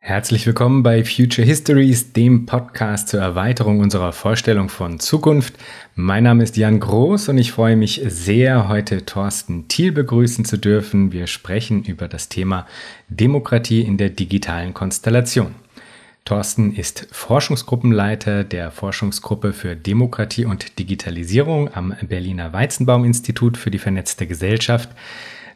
Herzlich willkommen bei Future Histories, dem Podcast zur Erweiterung unserer Vorstellung von Zukunft. Mein Name ist Jan Groß und ich freue mich sehr, heute Thorsten Thiel begrüßen zu dürfen. Wir sprechen über das Thema Demokratie in der digitalen Konstellation. Thorsten ist Forschungsgruppenleiter der Forschungsgruppe für Demokratie und Digitalisierung am Berliner Weizenbaum Institut für die vernetzte Gesellschaft.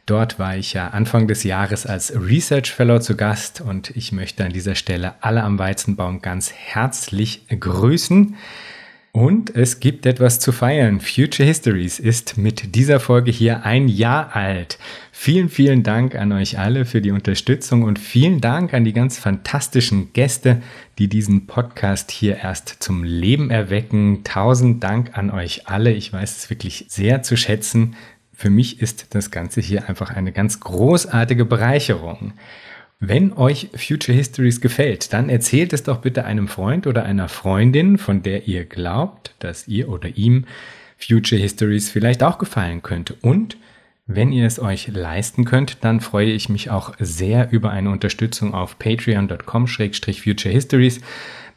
Dort war ich ja Anfang des Jahres als Research Fellow zu Gast und ich möchte an dieser Stelle alle am Weizenbaum ganz herzlich grüßen. Und es gibt etwas zu feiern. Future Histories ist mit dieser Folge hier ein Jahr alt. Vielen, vielen Dank an euch alle für die Unterstützung und vielen Dank an die ganz fantastischen Gäste, die diesen Podcast hier erst zum Leben erwecken. Tausend Dank an euch alle. Ich weiß es wirklich sehr zu schätzen. Für mich ist das Ganze hier einfach eine ganz großartige Bereicherung. Wenn euch Future Histories gefällt, dann erzählt es doch bitte einem Freund oder einer Freundin, von der ihr glaubt, dass ihr oder ihm Future Histories vielleicht auch gefallen könnte. Und wenn ihr es euch leisten könnt, dann freue ich mich auch sehr über eine Unterstützung auf patreon.com-future histories.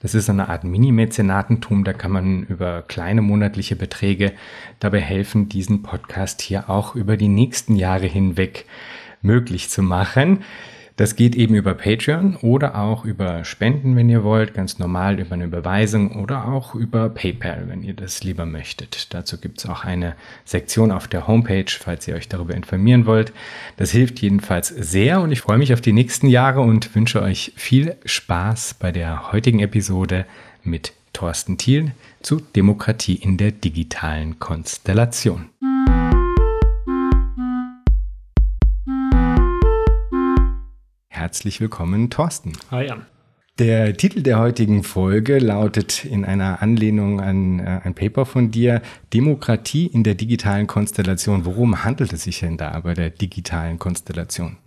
Das ist eine Art Mini-Mäzenatentum, da kann man über kleine monatliche Beträge dabei helfen, diesen Podcast hier auch über die nächsten Jahre hinweg möglich zu machen. Das geht eben über Patreon oder auch über Spenden, wenn ihr wollt, ganz normal über eine Überweisung oder auch über PayPal, wenn ihr das lieber möchtet. Dazu gibt es auch eine Sektion auf der Homepage, falls ihr euch darüber informieren wollt. Das hilft jedenfalls sehr und ich freue mich auf die nächsten Jahre und wünsche euch viel Spaß bei der heutigen Episode mit Thorsten Thiel zu Demokratie in der digitalen Konstellation. Herzlich willkommen, Thorsten. Hi, Jan. Der Titel der heutigen Folge lautet in einer Anlehnung an äh, ein Paper von dir Demokratie in der digitalen Konstellation. Worum handelt es sich denn da bei der digitalen Konstellation?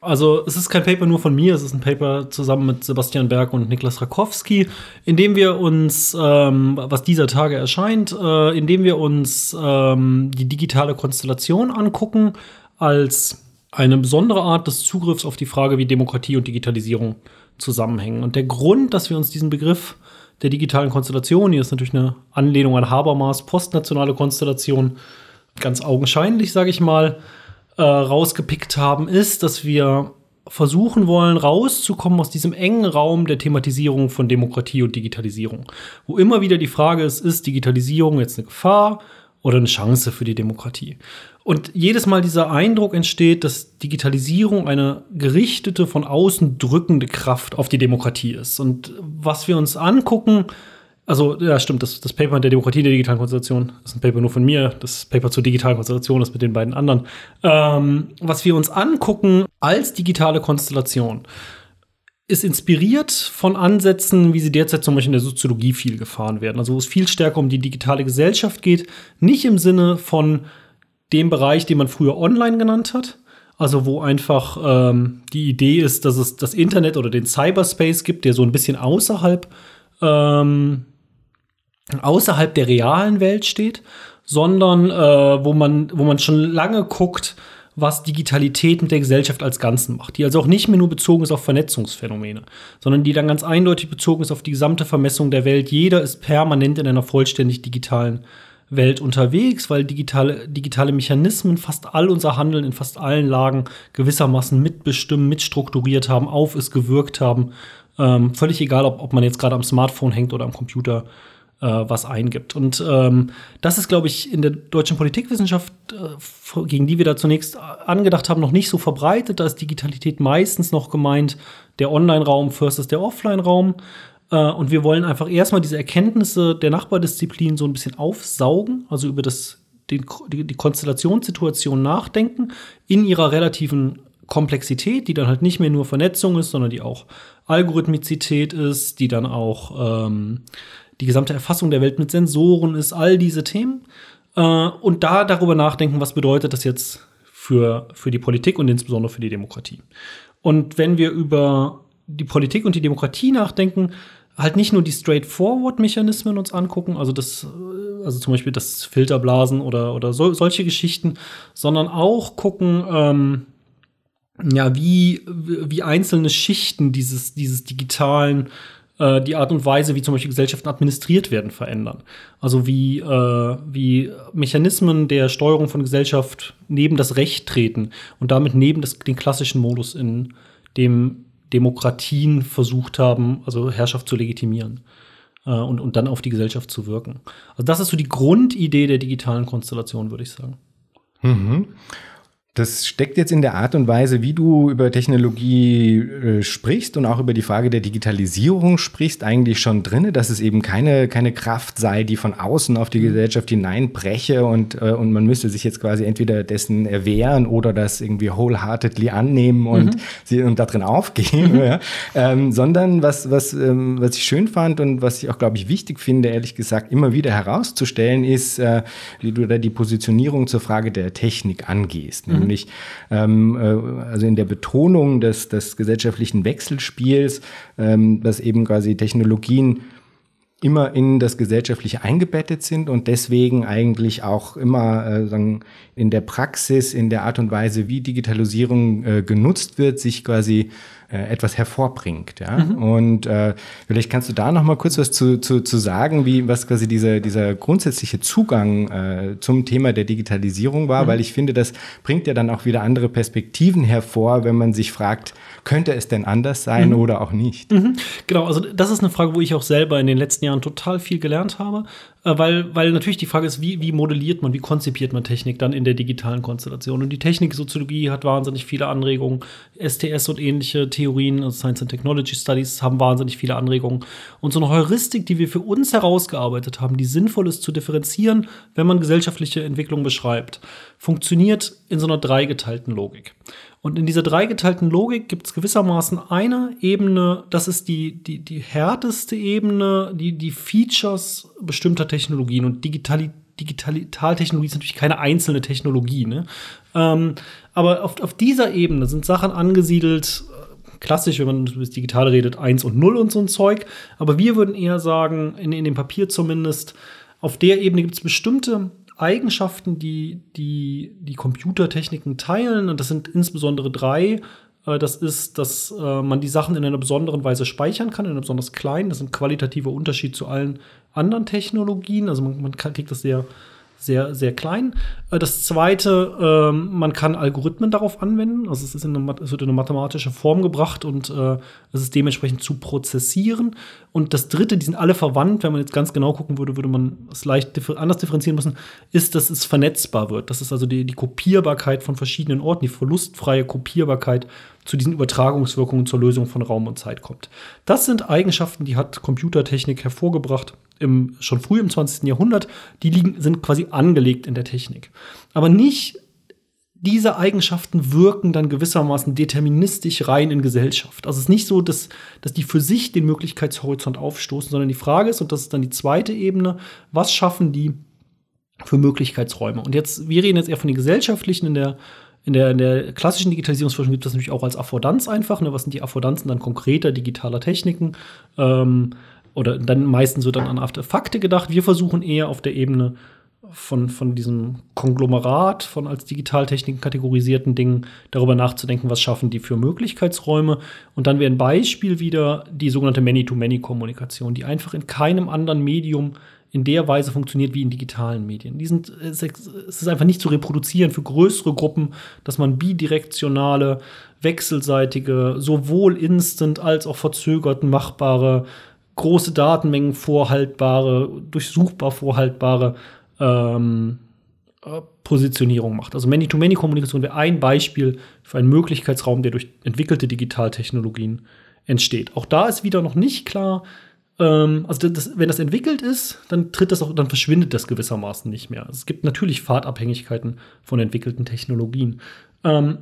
Also es ist kein Paper nur von mir, es ist ein Paper zusammen mit Sebastian Berg und Niklas Rakowski, in dem wir uns, ähm, was dieser Tage erscheint, äh, in dem wir uns ähm, die digitale Konstellation angucken als eine besondere Art des Zugriffs auf die Frage, wie Demokratie und Digitalisierung zusammenhängen. Und der Grund, dass wir uns diesen Begriff der digitalen Konstellation, hier ist natürlich eine Anlehnung an Habermas postnationale Konstellation, ganz augenscheinlich, sage ich mal, äh, rausgepickt haben, ist, dass wir versuchen wollen, rauszukommen aus diesem engen Raum der Thematisierung von Demokratie und Digitalisierung, wo immer wieder die Frage ist, ist Digitalisierung jetzt eine Gefahr oder eine Chance für die Demokratie? Und jedes Mal dieser Eindruck entsteht, dass Digitalisierung eine gerichtete, von außen drückende Kraft auf die Demokratie ist. Und was wir uns angucken, also ja, stimmt, das, das Paper der Demokratie der digitalen Konstellation ist ein Paper nur von mir, das Paper zur digitalen Konstellation ist mit den beiden anderen. Ähm, was wir uns angucken als digitale Konstellation, ist inspiriert von Ansätzen, wie sie derzeit zum Beispiel in der Soziologie viel gefahren werden. Also wo es viel stärker um die digitale Gesellschaft geht, nicht im Sinne von dem Bereich, den man früher online genannt hat. Also wo einfach ähm, die Idee ist, dass es das Internet oder den Cyberspace gibt, der so ein bisschen außerhalb, ähm, außerhalb der realen Welt steht, sondern äh, wo, man, wo man schon lange guckt, was Digitalität mit der Gesellschaft als Ganzen macht. Die also auch nicht mehr nur bezogen ist auf Vernetzungsphänomene, sondern die dann ganz eindeutig bezogen ist auf die gesamte Vermessung der Welt. Jeder ist permanent in einer vollständig digitalen Welt unterwegs, weil digitale, digitale Mechanismen fast all unser Handeln in fast allen Lagen gewissermaßen mitbestimmen, mitstrukturiert haben, auf es gewirkt haben. Ähm, völlig egal, ob, ob man jetzt gerade am Smartphone hängt oder am Computer äh, was eingibt. Und ähm, das ist, glaube ich, in der deutschen Politikwissenschaft, äh, gegen die wir da zunächst angedacht haben, noch nicht so verbreitet. Da ist Digitalität meistens noch gemeint, der Online-Raum versus der Offline-Raum. Äh, und wir wollen einfach erstmal diese Erkenntnisse der Nachbardisziplin so ein bisschen aufsaugen, also über das, den, die, die Konstellationssituation nachdenken, in ihrer relativen Komplexität, die dann halt nicht mehr nur Vernetzung ist, sondern die auch Algorithmizität ist, die dann auch ähm, die gesamte Erfassung der Welt mit Sensoren ist, all diese Themen. Äh, und da darüber nachdenken, was bedeutet das jetzt für, für die Politik und insbesondere für die Demokratie. Und wenn wir über die Politik und die Demokratie nachdenken, halt nicht nur die Straightforward-Mechanismen uns angucken, also das, äh, also zum Beispiel das Filterblasen oder, oder so, solche Geschichten, sondern auch gucken, ähm, ja, wie, wie einzelne Schichten dieses, dieses digitalen äh, die Art und Weise, wie zum Beispiel Gesellschaften administriert werden, verändern. Also wie, äh, wie Mechanismen der Steuerung von Gesellschaft neben das Recht treten und damit neben das, den klassischen Modus, in dem Demokratien versucht haben, also Herrschaft zu legitimieren äh, und, und dann auf die Gesellschaft zu wirken. Also das ist so die Grundidee der digitalen Konstellation, würde ich sagen. Mhm. Das steckt jetzt in der Art und Weise, wie du über Technologie äh, sprichst und auch über die Frage der Digitalisierung sprichst, eigentlich schon drinne, dass es eben keine, keine Kraft sei, die von außen auf die mhm. Gesellschaft hineinbreche und, äh, und man müsste sich jetzt quasi entweder dessen erwehren oder das irgendwie wholeheartedly annehmen und, mhm. sie, und da drin aufgehen, mhm. ja. ähm, sondern was, was, ähm, was ich schön fand und was ich auch, glaube ich, wichtig finde, ehrlich gesagt, immer wieder herauszustellen, ist, äh, wie du da die Positionierung zur Frage der Technik angehst. Mhm nämlich ähm, äh, also in der Betonung des, des gesellschaftlichen Wechselspiels, ähm, dass eben quasi Technologien immer in das Gesellschaftliche eingebettet sind und deswegen eigentlich auch immer äh, sagen, in der Praxis, in der Art und Weise, wie Digitalisierung äh, genutzt wird, sich quasi etwas hervorbringt. Ja? Mhm. Und äh, vielleicht kannst du da noch mal kurz was zu, zu, zu sagen, wie was quasi dieser, dieser grundsätzliche Zugang äh, zum Thema der Digitalisierung war, mhm. weil ich finde, das bringt ja dann auch wieder andere Perspektiven hervor, wenn man sich fragt, könnte es denn anders sein mhm. oder auch nicht? Mhm. Genau, also das ist eine Frage, wo ich auch selber in den letzten Jahren total viel gelernt habe. Äh, weil, weil natürlich die Frage ist, wie, wie modelliert man, wie konzipiert man Technik dann in der digitalen Konstellation? Und die Techniksoziologie hat wahnsinnig viele Anregungen. STS und ähnliche Theorien, also Science and Technology Studies, haben wahnsinnig viele Anregungen. Und so eine Heuristik, die wir für uns herausgearbeitet haben, die sinnvoll ist zu differenzieren, wenn man gesellschaftliche Entwicklung beschreibt, funktioniert in so einer dreigeteilten Logik. Und in dieser dreigeteilten Logik gibt es gewissermaßen eine Ebene, das ist die, die, die härteste Ebene, die, die Features bestimmter Technologien. Und Digitaltechnologie ist natürlich keine einzelne Technologie. Ne? Ähm, aber auf, auf dieser Ebene sind Sachen angesiedelt, äh, klassisch, wenn man über das Digitale redet, 1 und 0 und so ein Zeug. Aber wir würden eher sagen, in, in dem Papier zumindest, auf der Ebene gibt es bestimmte Eigenschaften, die, die die Computertechniken teilen. Und das sind insbesondere drei. Äh, das ist, dass äh, man die Sachen in einer besonderen Weise speichern kann, in einer besonders kleinen. Das ist ein qualitativer Unterschied zu allen anderen Technologien. Also man, man kriegt das sehr sehr, sehr klein. Äh, das zweite, ähm, man kann Algorithmen darauf anwenden. Also es, ist in eine, es wird in eine mathematische Form gebracht und äh, es ist dementsprechend zu prozessieren. Und das dritte, die sind alle verwandt. Wenn man jetzt ganz genau gucken würde, würde man es leicht anders differenzieren müssen, ist, dass es vernetzbar wird. Das ist also die, die Kopierbarkeit von verschiedenen Orten, die verlustfreie Kopierbarkeit zu diesen Übertragungswirkungen zur Lösung von Raum und Zeit kommt. Das sind Eigenschaften, die hat Computertechnik hervorgebracht im, schon früh im 20. Jahrhundert. Die liegen, sind quasi angelegt in der Technik. Aber nicht diese Eigenschaften wirken dann gewissermaßen deterministisch rein in Gesellschaft. Also es ist nicht so, dass, dass die für sich den Möglichkeitshorizont aufstoßen, sondern die Frage ist, und das ist dann die zweite Ebene, was schaffen die für Möglichkeitsräume? Und jetzt, wir reden jetzt eher von den gesellschaftlichen in der in der, in der klassischen Digitalisierungsforschung gibt es das natürlich auch als Affordanz einfach. Ne? Was sind die Affordanzen dann konkreter digitaler Techniken? Ähm, oder dann meistens wird dann an Artefakte gedacht. Wir versuchen eher auf der Ebene von, von diesem Konglomerat von als Digitaltechniken kategorisierten Dingen darüber nachzudenken, was schaffen die für Möglichkeitsräume. Und dann wäre ein Beispiel wieder die sogenannte Many-to-Many-Kommunikation, die einfach in keinem anderen Medium in der Weise funktioniert wie in digitalen Medien. Die sind, es ist einfach nicht zu reproduzieren für größere Gruppen, dass man bidirektionale, wechselseitige, sowohl instant als auch verzögert machbare, große Datenmengen vorhaltbare, durchsuchbar vorhaltbare ähm, äh, Positionierung macht. Also Many-to-Many-Kommunikation wäre ein Beispiel für einen Möglichkeitsraum, der durch entwickelte Digitaltechnologien entsteht. Auch da ist wieder noch nicht klar, ähm, also das, wenn das entwickelt ist, dann tritt das auch, dann verschwindet das gewissermaßen nicht mehr. Es gibt natürlich Fahrtabhängigkeiten von entwickelten Technologien. Ähm,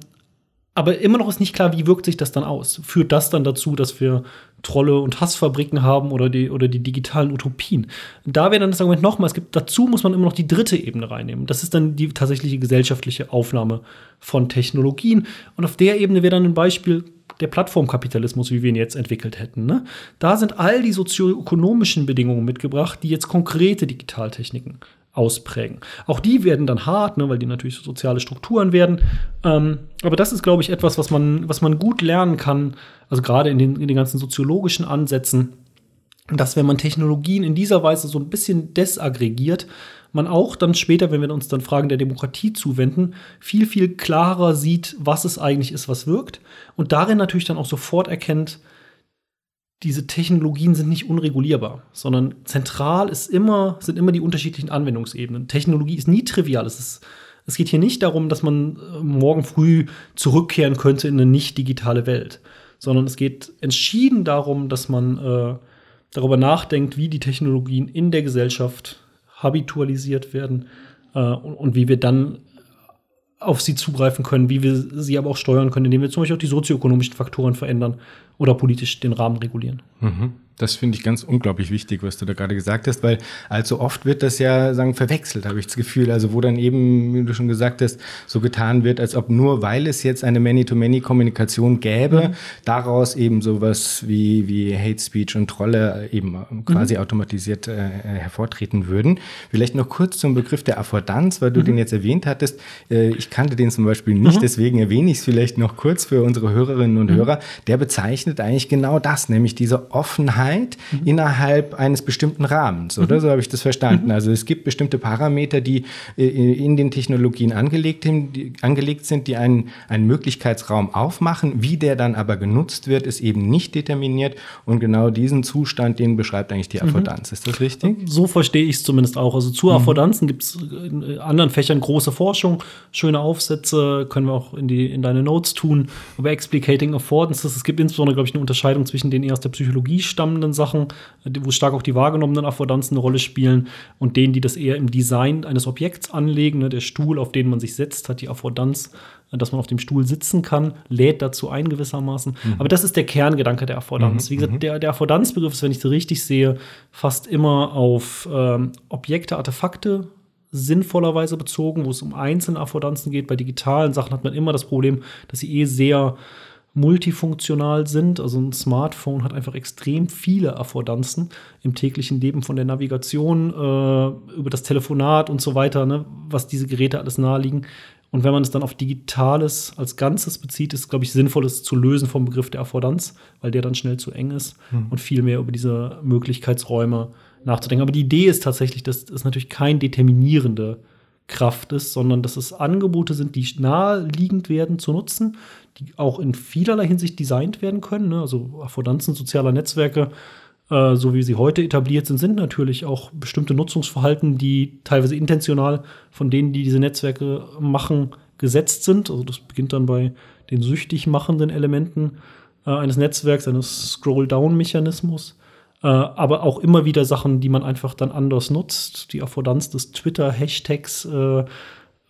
aber immer noch ist nicht klar, wie wirkt sich das dann aus? Führt das dann dazu, dass wir Trolle und Hassfabriken haben oder die, oder die digitalen Utopien? Da wäre dann das Argument nochmal, es gibt, dazu muss man immer noch die dritte Ebene reinnehmen. Das ist dann die tatsächliche gesellschaftliche Aufnahme von Technologien. Und auf der Ebene wäre dann ein Beispiel, der Plattformkapitalismus, wie wir ihn jetzt entwickelt hätten. Ne? Da sind all die sozioökonomischen Bedingungen mitgebracht, die jetzt konkrete Digitaltechniken ausprägen. Auch die werden dann hart, ne, weil die natürlich soziale Strukturen werden. Ähm, aber das ist, glaube ich, etwas, was man, was man gut lernen kann, also gerade in den, in den ganzen soziologischen Ansätzen, dass wenn man Technologien in dieser Weise so ein bisschen desaggregiert, man auch dann später, wenn wir uns dann Fragen der Demokratie zuwenden, viel, viel klarer sieht, was es eigentlich ist, was wirkt. Und darin natürlich dann auch sofort erkennt, diese Technologien sind nicht unregulierbar, sondern zentral ist immer, sind immer die unterschiedlichen Anwendungsebenen. Technologie ist nie trivial. Es, ist, es geht hier nicht darum, dass man äh, morgen früh zurückkehren könnte in eine nicht digitale Welt, sondern es geht entschieden darum, dass man äh, darüber nachdenkt, wie die Technologien in der Gesellschaft habitualisiert werden äh, und, und, wie wir dann auf sie zugreifen können, wie wir sie aber auch steuern können, indem wir zum Beispiel auch die sozioökonomischen Faktoren verändern oder politisch den Rahmen regulieren. Mhm. Das finde ich ganz unglaublich wichtig, was du da gerade gesagt hast, weil allzu oft wird das ja sagen verwechselt, habe ich das Gefühl. Also wo dann eben, wie du schon gesagt hast, so getan wird, als ob nur weil es jetzt eine Many-to-Many-Kommunikation gäbe, mhm. daraus eben sowas wie, wie Hate Speech und Trolle eben quasi mhm. automatisiert äh, hervortreten würden. Vielleicht noch kurz zum Begriff der Affordanz, weil du mhm. den jetzt erwähnt hattest. Äh, ich kannte den zum Beispiel nicht, mhm. deswegen erwähne ich es vielleicht noch kurz für unsere Hörerinnen und mhm. Hörer. Der bezeichnet eigentlich genau das, nämlich diese Offenheit Sicherheit mhm. innerhalb eines bestimmten Rahmens, oder? Mhm. So habe ich das verstanden. Mhm. Also es gibt bestimmte Parameter, die äh, in den Technologien angelegt, die, angelegt sind, die einen, einen Möglichkeitsraum aufmachen. Wie der dann aber genutzt wird, ist eben nicht determiniert. Und genau diesen Zustand, den beschreibt eigentlich die mhm. Affordanz. Ist das richtig? So verstehe ich es zumindest auch. Also zu mhm. Affordanzen gibt es in anderen Fächern große Forschung, schöne Aufsätze, können wir auch in, die, in deine Notes tun, über Explicating Affordances. Es gibt insbesondere, glaube ich, eine Unterscheidung zwischen den eher aus der Psychologie stammenden wahrgenommenen Sachen, wo stark auch die wahrgenommenen Affordanzen eine Rolle spielen und denen, die das eher im Design eines Objekts anlegen. Ne, der Stuhl, auf den man sich setzt, hat die Affordanz, dass man auf dem Stuhl sitzen kann, lädt dazu ein gewissermaßen. Mhm. Aber das ist der Kerngedanke der Affordanz. Mhm. Wie gesagt, mhm. der, der Affordanzbegriff ist, wenn ich es richtig sehe, fast immer auf ähm, Objekte, Artefakte sinnvollerweise bezogen, wo es um einzelne Affordanzen geht. Bei digitalen Sachen hat man immer das Problem, dass sie eh sehr multifunktional sind. Also ein Smartphone hat einfach extrem viele Affordanzen im täglichen Leben von der Navigation äh, über das Telefonat und so weiter, ne, was diese Geräte alles naheliegen. Und wenn man es dann auf Digitales als Ganzes bezieht, ist, glaube ich, sinnvoll, es zu lösen vom Begriff der Affordanz, weil der dann schnell zu eng ist hm. und viel mehr über diese Möglichkeitsräume nachzudenken. Aber die Idee ist tatsächlich, dass es natürlich kein determinierende Kraft ist, sondern dass es Angebote sind, die naheliegend werden zu nutzen, die auch in vielerlei Hinsicht designt werden können. Ne? Also Affordanzen sozialer Netzwerke, äh, so wie sie heute etabliert sind, sind natürlich auch bestimmte Nutzungsverhalten, die teilweise intentional von denen, die diese Netzwerke machen, gesetzt sind. Also das beginnt dann bei den süchtig machenden Elementen äh, eines Netzwerks, eines Scroll-Down-Mechanismus äh, aber auch immer wieder Sachen, die man einfach dann anders nutzt. Die Affordanz des Twitter-Hashtags äh,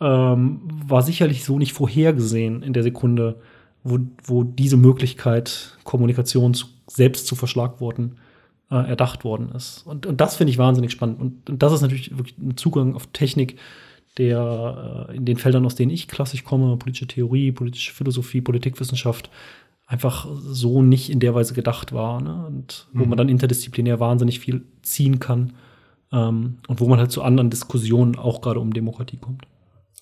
ähm, war sicherlich so nicht vorhergesehen in der Sekunde, wo, wo diese Möglichkeit, Kommunikation zu, selbst zu verschlagworten, äh, erdacht worden ist. Und, und das finde ich wahnsinnig spannend. Und, und, das ist natürlich wirklich ein Zugang auf Technik, der äh, in den Feldern, aus denen ich klassisch komme, politische Theorie, politische Philosophie, Politikwissenschaft, einfach so nicht in der Weise gedacht war. Ne? Und wo mhm. man dann interdisziplinär wahnsinnig viel ziehen kann. Ähm, und wo man halt zu anderen Diskussionen auch gerade um Demokratie kommt.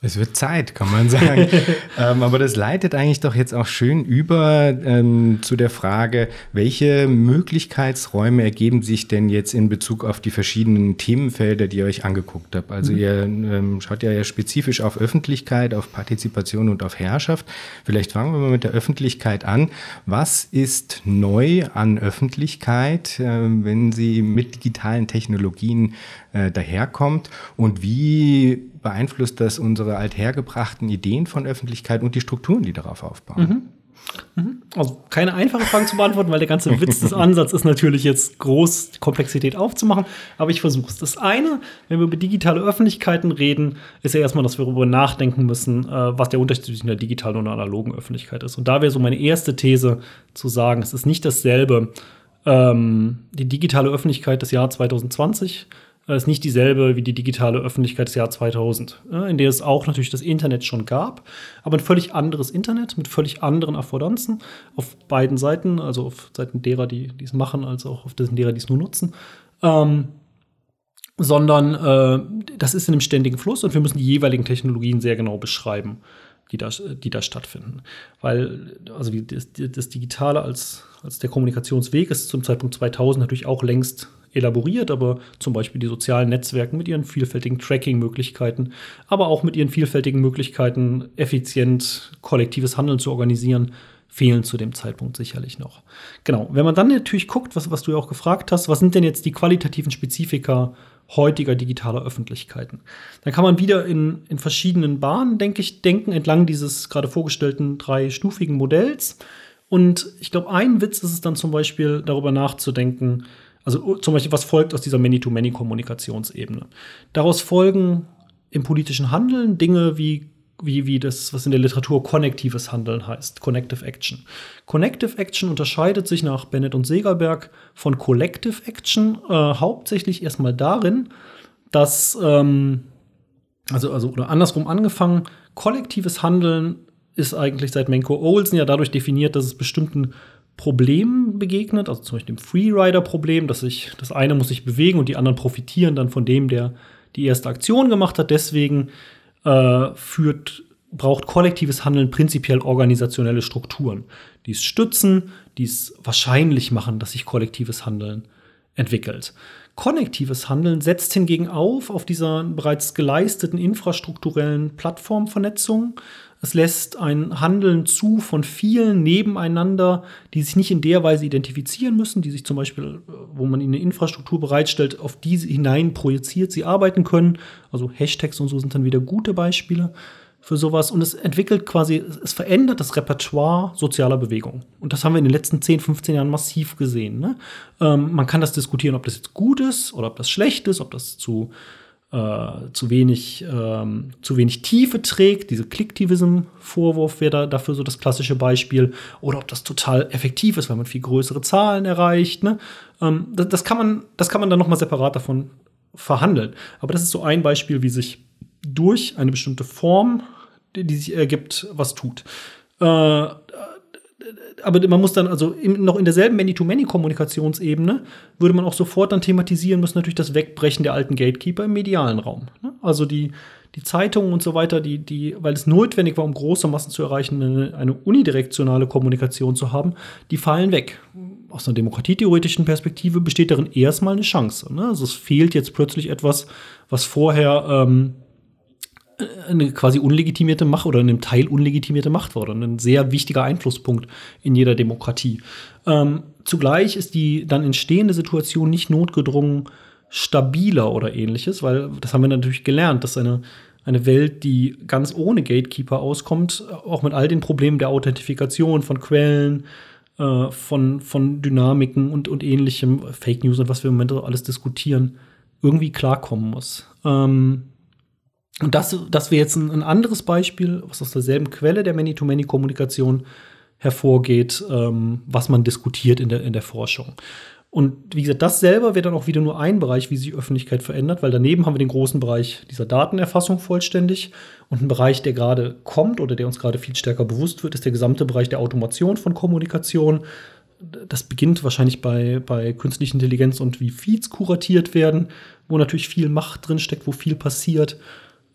Es wird Zeit, kann man sagen. ähm, aber das leitet eigentlich doch jetzt auch schön über ähm, zu der Frage, welche Möglichkeitsräume ergeben sich denn jetzt in Bezug auf die verschiedenen Themenfelder, die ihr euch angeguckt habt? Also mhm. ihr ähm, schaut ja, ja spezifisch auf Öffentlichkeit, auf Partizipation und auf Herrschaft. Vielleicht fangen wir mal mit der Öffentlichkeit an. Was ist neu an Öffentlichkeit, äh, wenn sie mit digitalen Technologien äh, daherkommt? Und wie beeinflusst das unsere althergebrachten Ideen von Öffentlichkeit und die Strukturen, die darauf aufbauen? Mhm. mhm. Also keine einfache Frage zu beantworten, weil der ganze Witz des Ansatzes ist natürlich jetzt groß, Komplexität aufzumachen. Aber ich versuche es. Das eine, wenn wir über digitale Öffentlichkeiten reden, ist ja erstmal, dass wir darüber nachdenken müssen, äh, was der Unterschied zwischen der digitalen und der analogen Öffentlichkeit ist. Und da wäre so meine erste These zu sagen, es ist nicht dasselbe. Ähm, die digitale Öffentlichkeit des Jahr 2020 ist nicht dieselbe wie die digitale Öffentlichkeit des Jahr 2000, in der es auch natürlich das Internet schon gab, aber ein völlig anderes Internet mit völlig anderen Affordanzen auf beiden Seiten, also auf Seiten derer, die es machen, als auch auf derer, die es nur nutzen. Ähm, sondern äh, das ist in einem ständigen Fluss und wir müssen die jeweiligen Technologien sehr genau beschreiben, die da, die da stattfinden. Weil, also das, das Digitale als, als der Kommunikationsweg ist zum Zeitpunkt 2000 natürlich auch längst elaboriert, aber zum Beispiel die sozialen Netzwerke mit ihren vielfältigen Tracking-Möglichkeiten, aber auch mit ihren vielfältigen Möglichkeiten, effizient kollektives Handeln zu organisieren, fehlen zu dem Zeitpunkt sicherlich noch. Genau, wenn man dann natürlich guckt, was, was du ja auch gefragt hast, was sind denn jetzt die qualitativen Spezifika heutiger digitaler Öffentlichkeiten. Dann kann man wieder in, in verschiedenen Bahnen, denke ich, denken, entlang dieses gerade vorgestellten dreistufigen Modells. Und ich glaube, ein Witz ist es dann zum Beispiel, darüber nachzudenken, also zum Beispiel, was folgt aus dieser Many-to-Many-Kommunikationsebene. Daraus folgen im politischen Handeln Dinge wie wie, wie das, was in der Literatur konnektives Handeln heißt, Connective Action. Connective Action unterscheidet sich nach Bennett und Segerberg von Collective Action äh, hauptsächlich erstmal darin, dass, ähm, also, also, oder andersrum angefangen, kollektives Handeln ist eigentlich seit Menko Olsen ja dadurch definiert, dass es bestimmten Problemen begegnet, also zum Beispiel dem Freerider-Problem, dass sich das eine muss sich bewegen und die anderen profitieren dann von dem, der die erste Aktion gemacht hat. Deswegen äh, führt, braucht kollektives Handeln prinzipiell organisationelle Strukturen, die es stützen, die es wahrscheinlich machen, dass sich kollektives Handeln entwickelt. Konnektives Handeln setzt hingegen auf auf dieser bereits geleisteten infrastrukturellen Plattformvernetzung. Es lässt ein Handeln zu von vielen nebeneinander, die sich nicht in der Weise identifizieren müssen, die sich zum Beispiel, wo man ihnen eine Infrastruktur bereitstellt, auf diese hinein projiziert, sie arbeiten können. Also Hashtags und so sind dann wieder gute Beispiele für sowas. Und es entwickelt quasi, es verändert das Repertoire sozialer Bewegung. Und das haben wir in den letzten 10, 15 Jahren massiv gesehen. Ne? Ähm, man kann das diskutieren, ob das jetzt gut ist oder ob das schlecht ist, ob das zu, äh, zu, wenig, ähm, zu wenig Tiefe trägt. Diese Clicktivism-Vorwurf wäre da, dafür so das klassische Beispiel. Oder ob das total effektiv ist, weil man viel größere Zahlen erreicht. Ne? Ähm, das, das, kann man, das kann man dann noch mal separat davon verhandeln. Aber das ist so ein Beispiel, wie sich durch eine bestimmte Form, die sich ergibt, was tut. Äh, aber man muss dann also im, noch in derselben Many-to-Many-Kommunikationsebene würde man auch sofort dann thematisieren müssen, natürlich das Wegbrechen der alten Gatekeeper im medialen Raum. Ne? Also die, die Zeitungen und so weiter, die, die, weil es notwendig war, um große Massen zu erreichen, eine, eine unidirektionale Kommunikation zu haben, die fallen weg. Aus einer demokratietheoretischen Perspektive besteht darin erstmal eine Chance. Ne? Also es fehlt jetzt plötzlich etwas, was vorher ähm, eine quasi unlegitimierte Macht oder in einem Teil unlegitimierte Macht war ein sehr wichtiger Einflusspunkt in jeder Demokratie. Ähm, zugleich ist die dann entstehende Situation nicht notgedrungen stabiler oder ähnliches, weil das haben wir natürlich gelernt, dass eine, eine Welt, die ganz ohne Gatekeeper auskommt, auch mit all den Problemen der Authentifikation von Quellen, äh, von, von Dynamiken und, und ähnlichem, Fake News und was wir im Moment alles diskutieren, irgendwie klarkommen muss. Ähm, und das, das wäre jetzt ein, ein, anderes Beispiel, was aus derselben Quelle der Many-to-Many-Kommunikation hervorgeht, ähm, was man diskutiert in der, in der Forschung. Und wie gesagt, das selber wäre dann auch wieder nur ein Bereich, wie sich Öffentlichkeit verändert, weil daneben haben wir den großen Bereich dieser Datenerfassung vollständig. Und ein Bereich, der gerade kommt oder der uns gerade viel stärker bewusst wird, ist der gesamte Bereich der Automation von Kommunikation. Das beginnt wahrscheinlich bei, bei künstlicher Intelligenz und wie Feeds kuratiert werden, wo natürlich viel Macht drin steckt, wo viel passiert.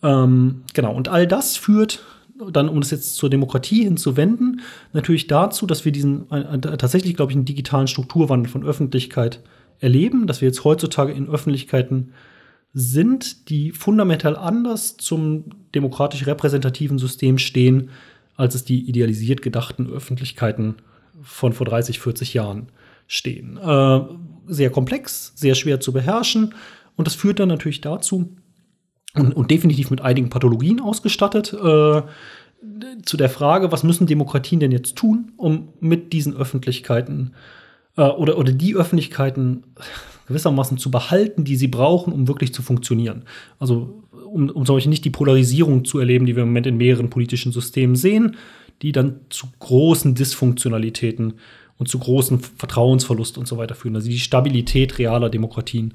Ähm, genau, und all das führt dann, um es jetzt zur Demokratie hinzuwenden, natürlich dazu, dass wir diesen äh, äh, tatsächlich, glaube ich, einen digitalen Strukturwandel von Öffentlichkeit erleben, dass wir jetzt heutzutage in Öffentlichkeiten sind, die fundamental anders zum demokratisch repräsentativen System stehen, als es die idealisiert gedachten Öffentlichkeiten von vor 30, 40 Jahren stehen. Äh, sehr komplex, sehr schwer zu beherrschen und das führt dann natürlich dazu, und, und definitiv mit einigen Pathologien ausgestattet. Äh, zu der Frage, was müssen Demokratien denn jetzt tun, um mit diesen Öffentlichkeiten äh, oder, oder die Öffentlichkeiten gewissermaßen zu behalten, die sie brauchen, um wirklich zu funktionieren. Also um, um solche nicht die Polarisierung zu erleben, die wir im Moment in mehreren politischen Systemen sehen, die dann zu großen Dysfunktionalitäten und zu großen Vertrauensverlust und so weiter führen, also die Stabilität realer Demokratien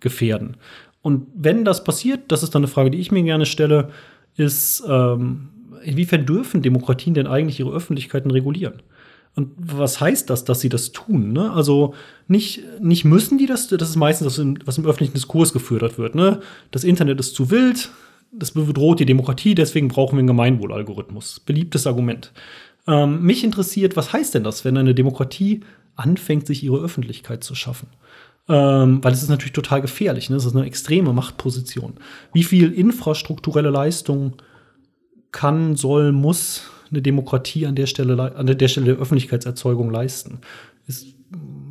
gefährden. Und wenn das passiert, das ist dann eine Frage, die ich mir gerne stelle, ist, ähm, inwiefern dürfen Demokratien denn eigentlich ihre Öffentlichkeiten regulieren? Und was heißt das, dass sie das tun? Ne? Also nicht, nicht müssen die das, das ist meistens das, was im öffentlichen Diskurs gefördert wird. Ne? Das Internet ist zu wild, das bedroht die Demokratie, deswegen brauchen wir einen Gemeinwohlalgorithmus. Beliebtes Argument. Ähm, mich interessiert, was heißt denn das, wenn eine Demokratie anfängt, sich ihre Öffentlichkeit zu schaffen? Ähm, weil es ist natürlich total gefährlich. Ne? Das ist eine extreme Machtposition. Wie viel infrastrukturelle Leistung kann, soll, muss eine Demokratie an der Stelle, an der Stelle der Öffentlichkeitserzeugung leisten? Ist,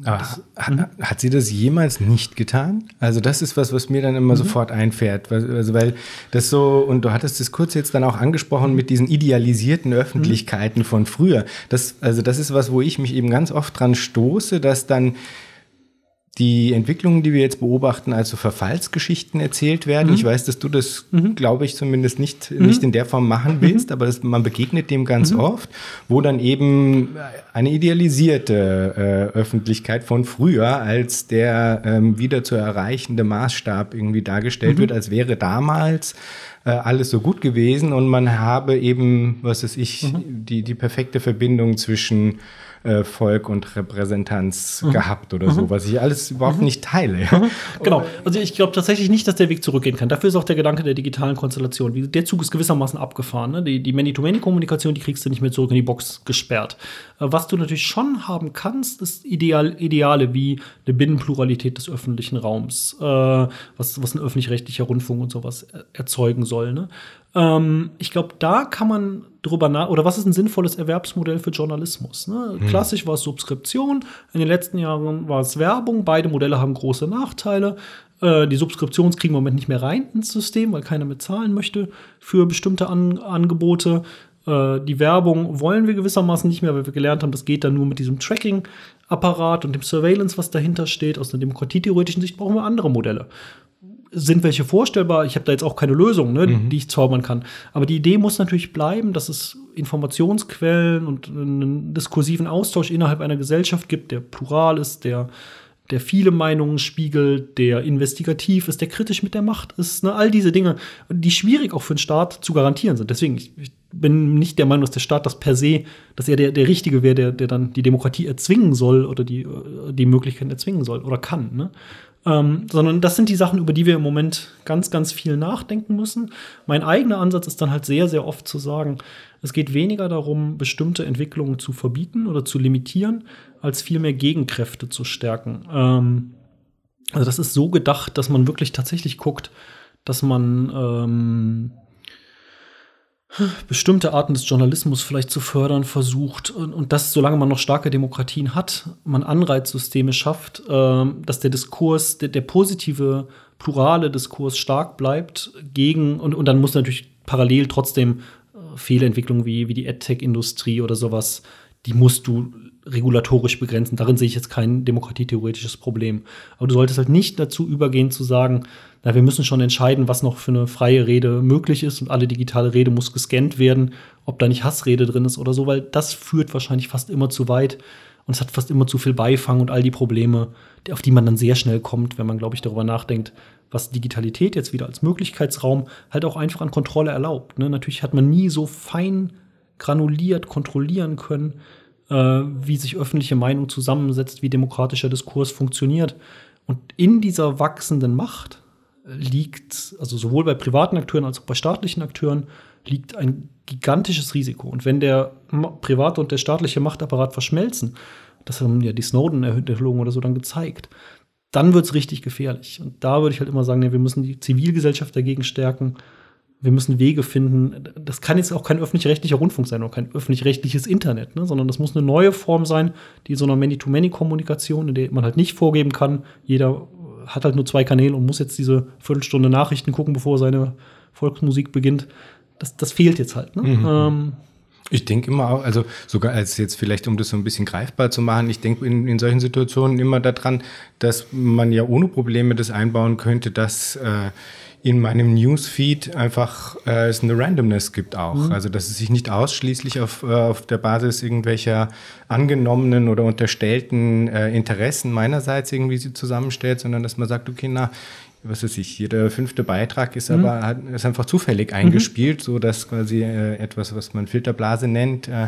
das, hat, hat, sie das jemals nicht getan? Also das ist was, was mir dann immer mhm. sofort einfährt. Also weil das so, und du hattest es kurz jetzt dann auch angesprochen mit diesen idealisierten Öffentlichkeiten mhm. von früher. Das, also das ist was, wo ich mich eben ganz oft dran stoße, dass dann die Entwicklungen, die wir jetzt beobachten, also Verfallsgeschichten erzählt werden. Mhm. Ich weiß, dass du das, mhm. glaube ich, zumindest nicht, mhm. nicht in der Form machen mhm. willst, aber das, man begegnet dem ganz mhm. oft, wo dann eben eine idealisierte äh, Öffentlichkeit von früher als der ähm, wieder zu erreichende Maßstab irgendwie dargestellt mhm. wird, als wäre damals äh, alles so gut gewesen und man habe eben, was weiß ich, die, die perfekte Verbindung zwischen äh, Volk und Repräsentanz mhm. gehabt oder mhm. so, was ich alles überhaupt mhm. nicht teile. Mhm. Genau. Also ich glaube tatsächlich nicht, dass der Weg zurückgehen kann. Dafür ist auch der Gedanke der digitalen Konstellation. Der Zug ist gewissermaßen abgefahren. Ne? Die, die Many-to-Many-Kommunikation, die kriegst du nicht mehr zurück in die Box gesperrt. Äh, was du natürlich schon haben kannst, ist Ideal, Ideale wie eine Binnenpluralität des öffentlichen Raums, äh, was, was ein öffentlich-rechtlicher Rundfunk und sowas erzeugen soll. Ne? Ähm, ich glaube, da kann man drüber nach, oder was ist ein sinnvolles Erwerbsmodell für Journalismus? Ne? Hm. Klassisch war es Subskription, in den letzten Jahren war es Werbung, beide Modelle haben große Nachteile. Äh, die Subskriptions kriegen wir im Moment nicht mehr rein ins System, weil keiner mehr zahlen möchte für bestimmte An Angebote. Äh, die Werbung wollen wir gewissermaßen nicht mehr, weil wir gelernt haben, das geht dann nur mit diesem Tracking-Apparat und dem Surveillance, was dahinter steht. Aus einer demokratietheoretischen Sicht brauchen wir andere Modelle sind welche vorstellbar. Ich habe da jetzt auch keine Lösung, ne, mhm. die ich zaubern kann. Aber die Idee muss natürlich bleiben, dass es Informationsquellen und einen diskursiven Austausch innerhalb einer Gesellschaft gibt, der plural ist, der der viele Meinungen spiegelt, der investigativ ist, der kritisch mit der Macht ist. Ne? All diese Dinge, die schwierig auch für einen Staat zu garantieren sind. Deswegen, ich, ich bin nicht der Meinung, dass der Staat das per se, dass er der, der Richtige wäre, der, der dann die Demokratie erzwingen soll oder die, die Möglichkeiten erzwingen soll oder kann. Ne? Ähm, sondern das sind die Sachen, über die wir im Moment ganz, ganz viel nachdenken müssen. Mein eigener Ansatz ist dann halt sehr, sehr oft zu sagen, es geht weniger darum, bestimmte Entwicklungen zu verbieten oder zu limitieren, als vielmehr Gegenkräfte zu stärken. Ähm, also das ist so gedacht, dass man wirklich tatsächlich guckt, dass man ähm, bestimmte Arten des Journalismus vielleicht zu fördern versucht und, und das, solange man noch starke Demokratien hat, man Anreizsysteme schafft, äh, dass der Diskurs, der, der, positive, plurale Diskurs stark bleibt gegen, und, und dann muss natürlich parallel trotzdem äh, Fehlentwicklungen wie, wie die AdTech-Industrie oder sowas, die musst du regulatorisch begrenzen. Darin sehe ich jetzt kein demokratietheoretisches Problem. Aber du solltest halt nicht dazu übergehen zu sagen, na, wir müssen schon entscheiden, was noch für eine freie Rede möglich ist und alle digitale Rede muss gescannt werden, ob da nicht Hassrede drin ist oder so, weil das führt wahrscheinlich fast immer zu weit und es hat fast immer zu viel Beifang und all die Probleme, auf die man dann sehr schnell kommt, wenn man, glaube ich, darüber nachdenkt, was Digitalität jetzt wieder als Möglichkeitsraum halt auch einfach an Kontrolle erlaubt. Ne? Natürlich hat man nie so fein granuliert kontrollieren können, äh, wie sich öffentliche Meinung zusammensetzt, wie demokratischer Diskurs funktioniert. Und in dieser wachsenden Macht liegt, also sowohl bei privaten Akteuren als auch bei staatlichen Akteuren, liegt ein gigantisches Risiko. Und wenn der private und der staatliche Machtapparat verschmelzen, das haben ja die Snowden-Enthüllungen oder so dann gezeigt, dann wird es richtig gefährlich. Und da würde ich halt immer sagen, ja, wir müssen die Zivilgesellschaft dagegen stärken. Wir müssen Wege finden. Das kann jetzt auch kein öffentlich-rechtlicher Rundfunk sein oder kein öffentlich-rechtliches Internet, ne? sondern das muss eine neue Form sein, die so einer Many-to-Many-Kommunikation, in der man halt nicht vorgeben kann, jeder hat halt nur zwei Kanäle und muss jetzt diese Viertelstunde Nachrichten gucken, bevor seine Volksmusik beginnt. Das, das fehlt jetzt halt. Ne? Mhm. Ähm, ich denke immer auch, also sogar als jetzt vielleicht, um das so ein bisschen greifbar zu machen, ich denke in, in solchen Situationen immer daran, dass man ja ohne Probleme das einbauen könnte, dass äh, in meinem Newsfeed einfach äh, es eine Randomness gibt auch. Mhm. Also dass es sich nicht ausschließlich auf, äh, auf der Basis irgendwelcher angenommenen oder unterstellten äh, Interessen meinerseits irgendwie zusammenstellt, sondern dass man sagt, okay, na, was weiß ich, jeder fünfte Beitrag ist mhm. aber hat, ist einfach zufällig eingespielt, mhm. so dass quasi äh, etwas, was man Filterblase nennt, äh,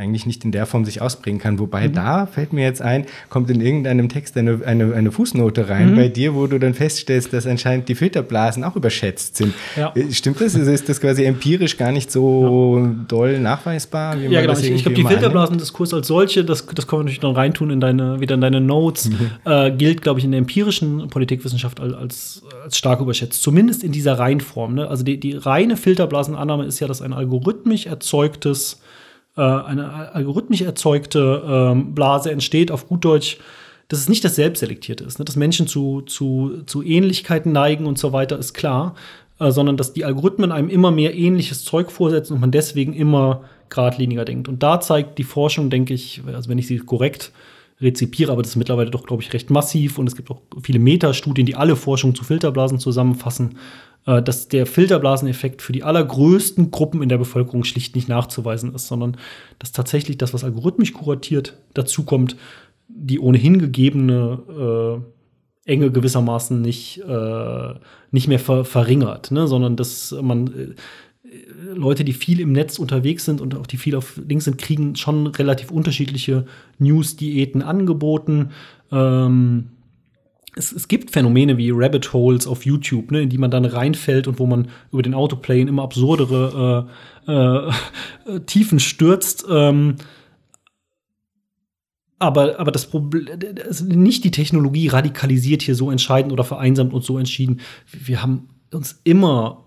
eigentlich nicht in der Form sich ausprägen kann. Wobei mhm. da fällt mir jetzt ein, kommt in irgendeinem Text eine, eine, eine Fußnote rein mhm. bei dir, wo du dann feststellst, dass anscheinend die Filterblasen auch überschätzt sind. Ja. Äh, stimmt das? Also ist das quasi empirisch gar nicht so ja. doll nachweisbar? ja, genau. Ich, ich glaube, die Filterblasendiskurs als solche, das, das kann man natürlich dann reintun in deine, wieder in deine Notes, mhm. äh, gilt, glaube ich, in der empirischen Politikwissenschaft als, als, stark überschätzt. Zumindest in dieser Reihenform. Ne? Also die, die reine Filterblasenannahme ist ja, dass ein algorithmisch erzeugtes äh, eine algorithmisch erzeugte ähm, Blase entsteht, auf gut Deutsch, dass es nicht das Selbstselektierte ist, ne? dass Menschen zu, zu, zu Ähnlichkeiten neigen und so weiter, ist klar, äh, sondern dass die Algorithmen einem immer mehr ähnliches Zeug vorsetzen und man deswegen immer geradliniger denkt. Und da zeigt die Forschung, denke ich, also wenn ich sie korrekt rezipiere, aber das ist mittlerweile doch, glaube ich, recht massiv und es gibt auch viele Metastudien, die alle Forschung zu Filterblasen zusammenfassen, äh, dass der Filterblaseneffekt für die allergrößten Gruppen in der Bevölkerung schlicht nicht nachzuweisen ist, sondern dass tatsächlich das, was algorithmisch kuratiert, dazu kommt, die ohnehin gegebene äh, Enge gewissermaßen nicht, äh, nicht mehr ver verringert, ne? sondern dass man äh, Leute, die viel im Netz unterwegs sind und auch die viel auf Links sind, kriegen schon relativ unterschiedliche News-Diäten angeboten. Ähm, es, es, gibt Phänomene wie Rabbit Holes auf YouTube, ne, in die man dann reinfällt und wo man über den Autoplay in immer absurdere äh, äh, Tiefen stürzt. Ähm, aber, aber das Problem, nicht die Technologie radikalisiert hier so entscheidend oder vereinsamt uns so entschieden. Wir haben uns immer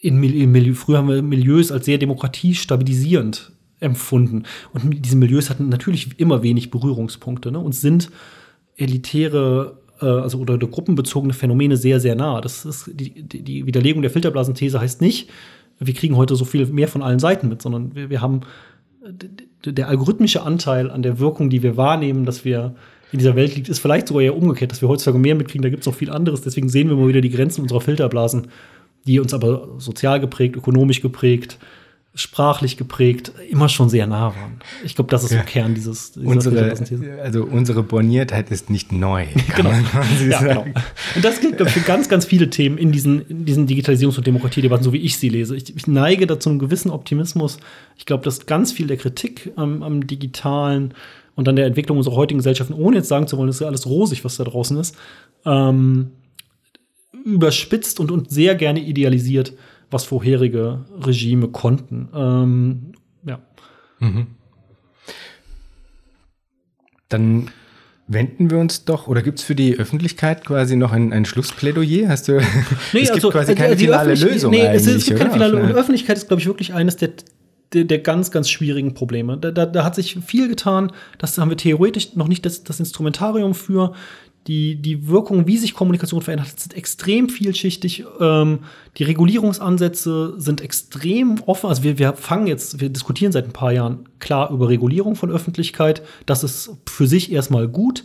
in, in Milieu, früher haben wir Milieus als sehr demokratiestabilisierend empfunden. Und diese Milieus hatten natürlich immer wenig Berührungspunkte ne, und sind elitäre äh, also oder, oder gruppenbezogene Phänomene sehr, sehr nah. Das ist die, die Widerlegung der Filterblasenthese heißt nicht, wir kriegen heute so viel mehr von allen Seiten mit, sondern wir, wir haben der algorithmische Anteil an der Wirkung, die wir wahrnehmen, dass wir in dieser Welt liegt, ist vielleicht sogar eher umgekehrt, dass wir heutzutage mehr mitkriegen. Da gibt es noch viel anderes. Deswegen sehen wir mal wieder die Grenzen unserer Filterblasen, die uns aber sozial geprägt, ökonomisch geprägt, sprachlich geprägt, immer schon sehr nah waren. Ich glaube, das ist ja. so Kern dieses unsere, Also unsere Borniertheit ist nicht neu. genau. ja, genau. Und das gilt glaub, für ganz, ganz viele Themen in diesen, in diesen Digitalisierungs- und Demokratiedebatten, so wie ich sie lese. Ich, ich neige dazu einem gewissen Optimismus. Ich glaube, dass ganz viel der Kritik am, am Digitalen und an der Entwicklung unserer heutigen Gesellschaften, ohne jetzt sagen zu wollen, das ist ja alles rosig, was da draußen ist, ähm, überspitzt und, und sehr gerne idealisiert was vorherige Regime konnten. Ähm, ja. Mhm. Dann wenden wir uns doch, oder gibt es für die Öffentlichkeit quasi noch ein, ein Schlussplädoyer? Hast du, nee, es also, gibt quasi keine finale Lösung nee, es, es gibt keine finale Lösung. Öffentlichkeit ist, glaube ich, wirklich eines der, der, der, ganz, ganz schwierigen Probleme. Da, da, da, hat sich viel getan. Das haben wir theoretisch noch nicht das, das Instrumentarium für die, die Wirkung, wie sich Kommunikation verändert, sind extrem vielschichtig. Ähm, die Regulierungsansätze sind extrem offen. Also wir, wir fangen jetzt, wir diskutieren seit ein paar Jahren klar über Regulierung von Öffentlichkeit. Das ist für sich erstmal gut.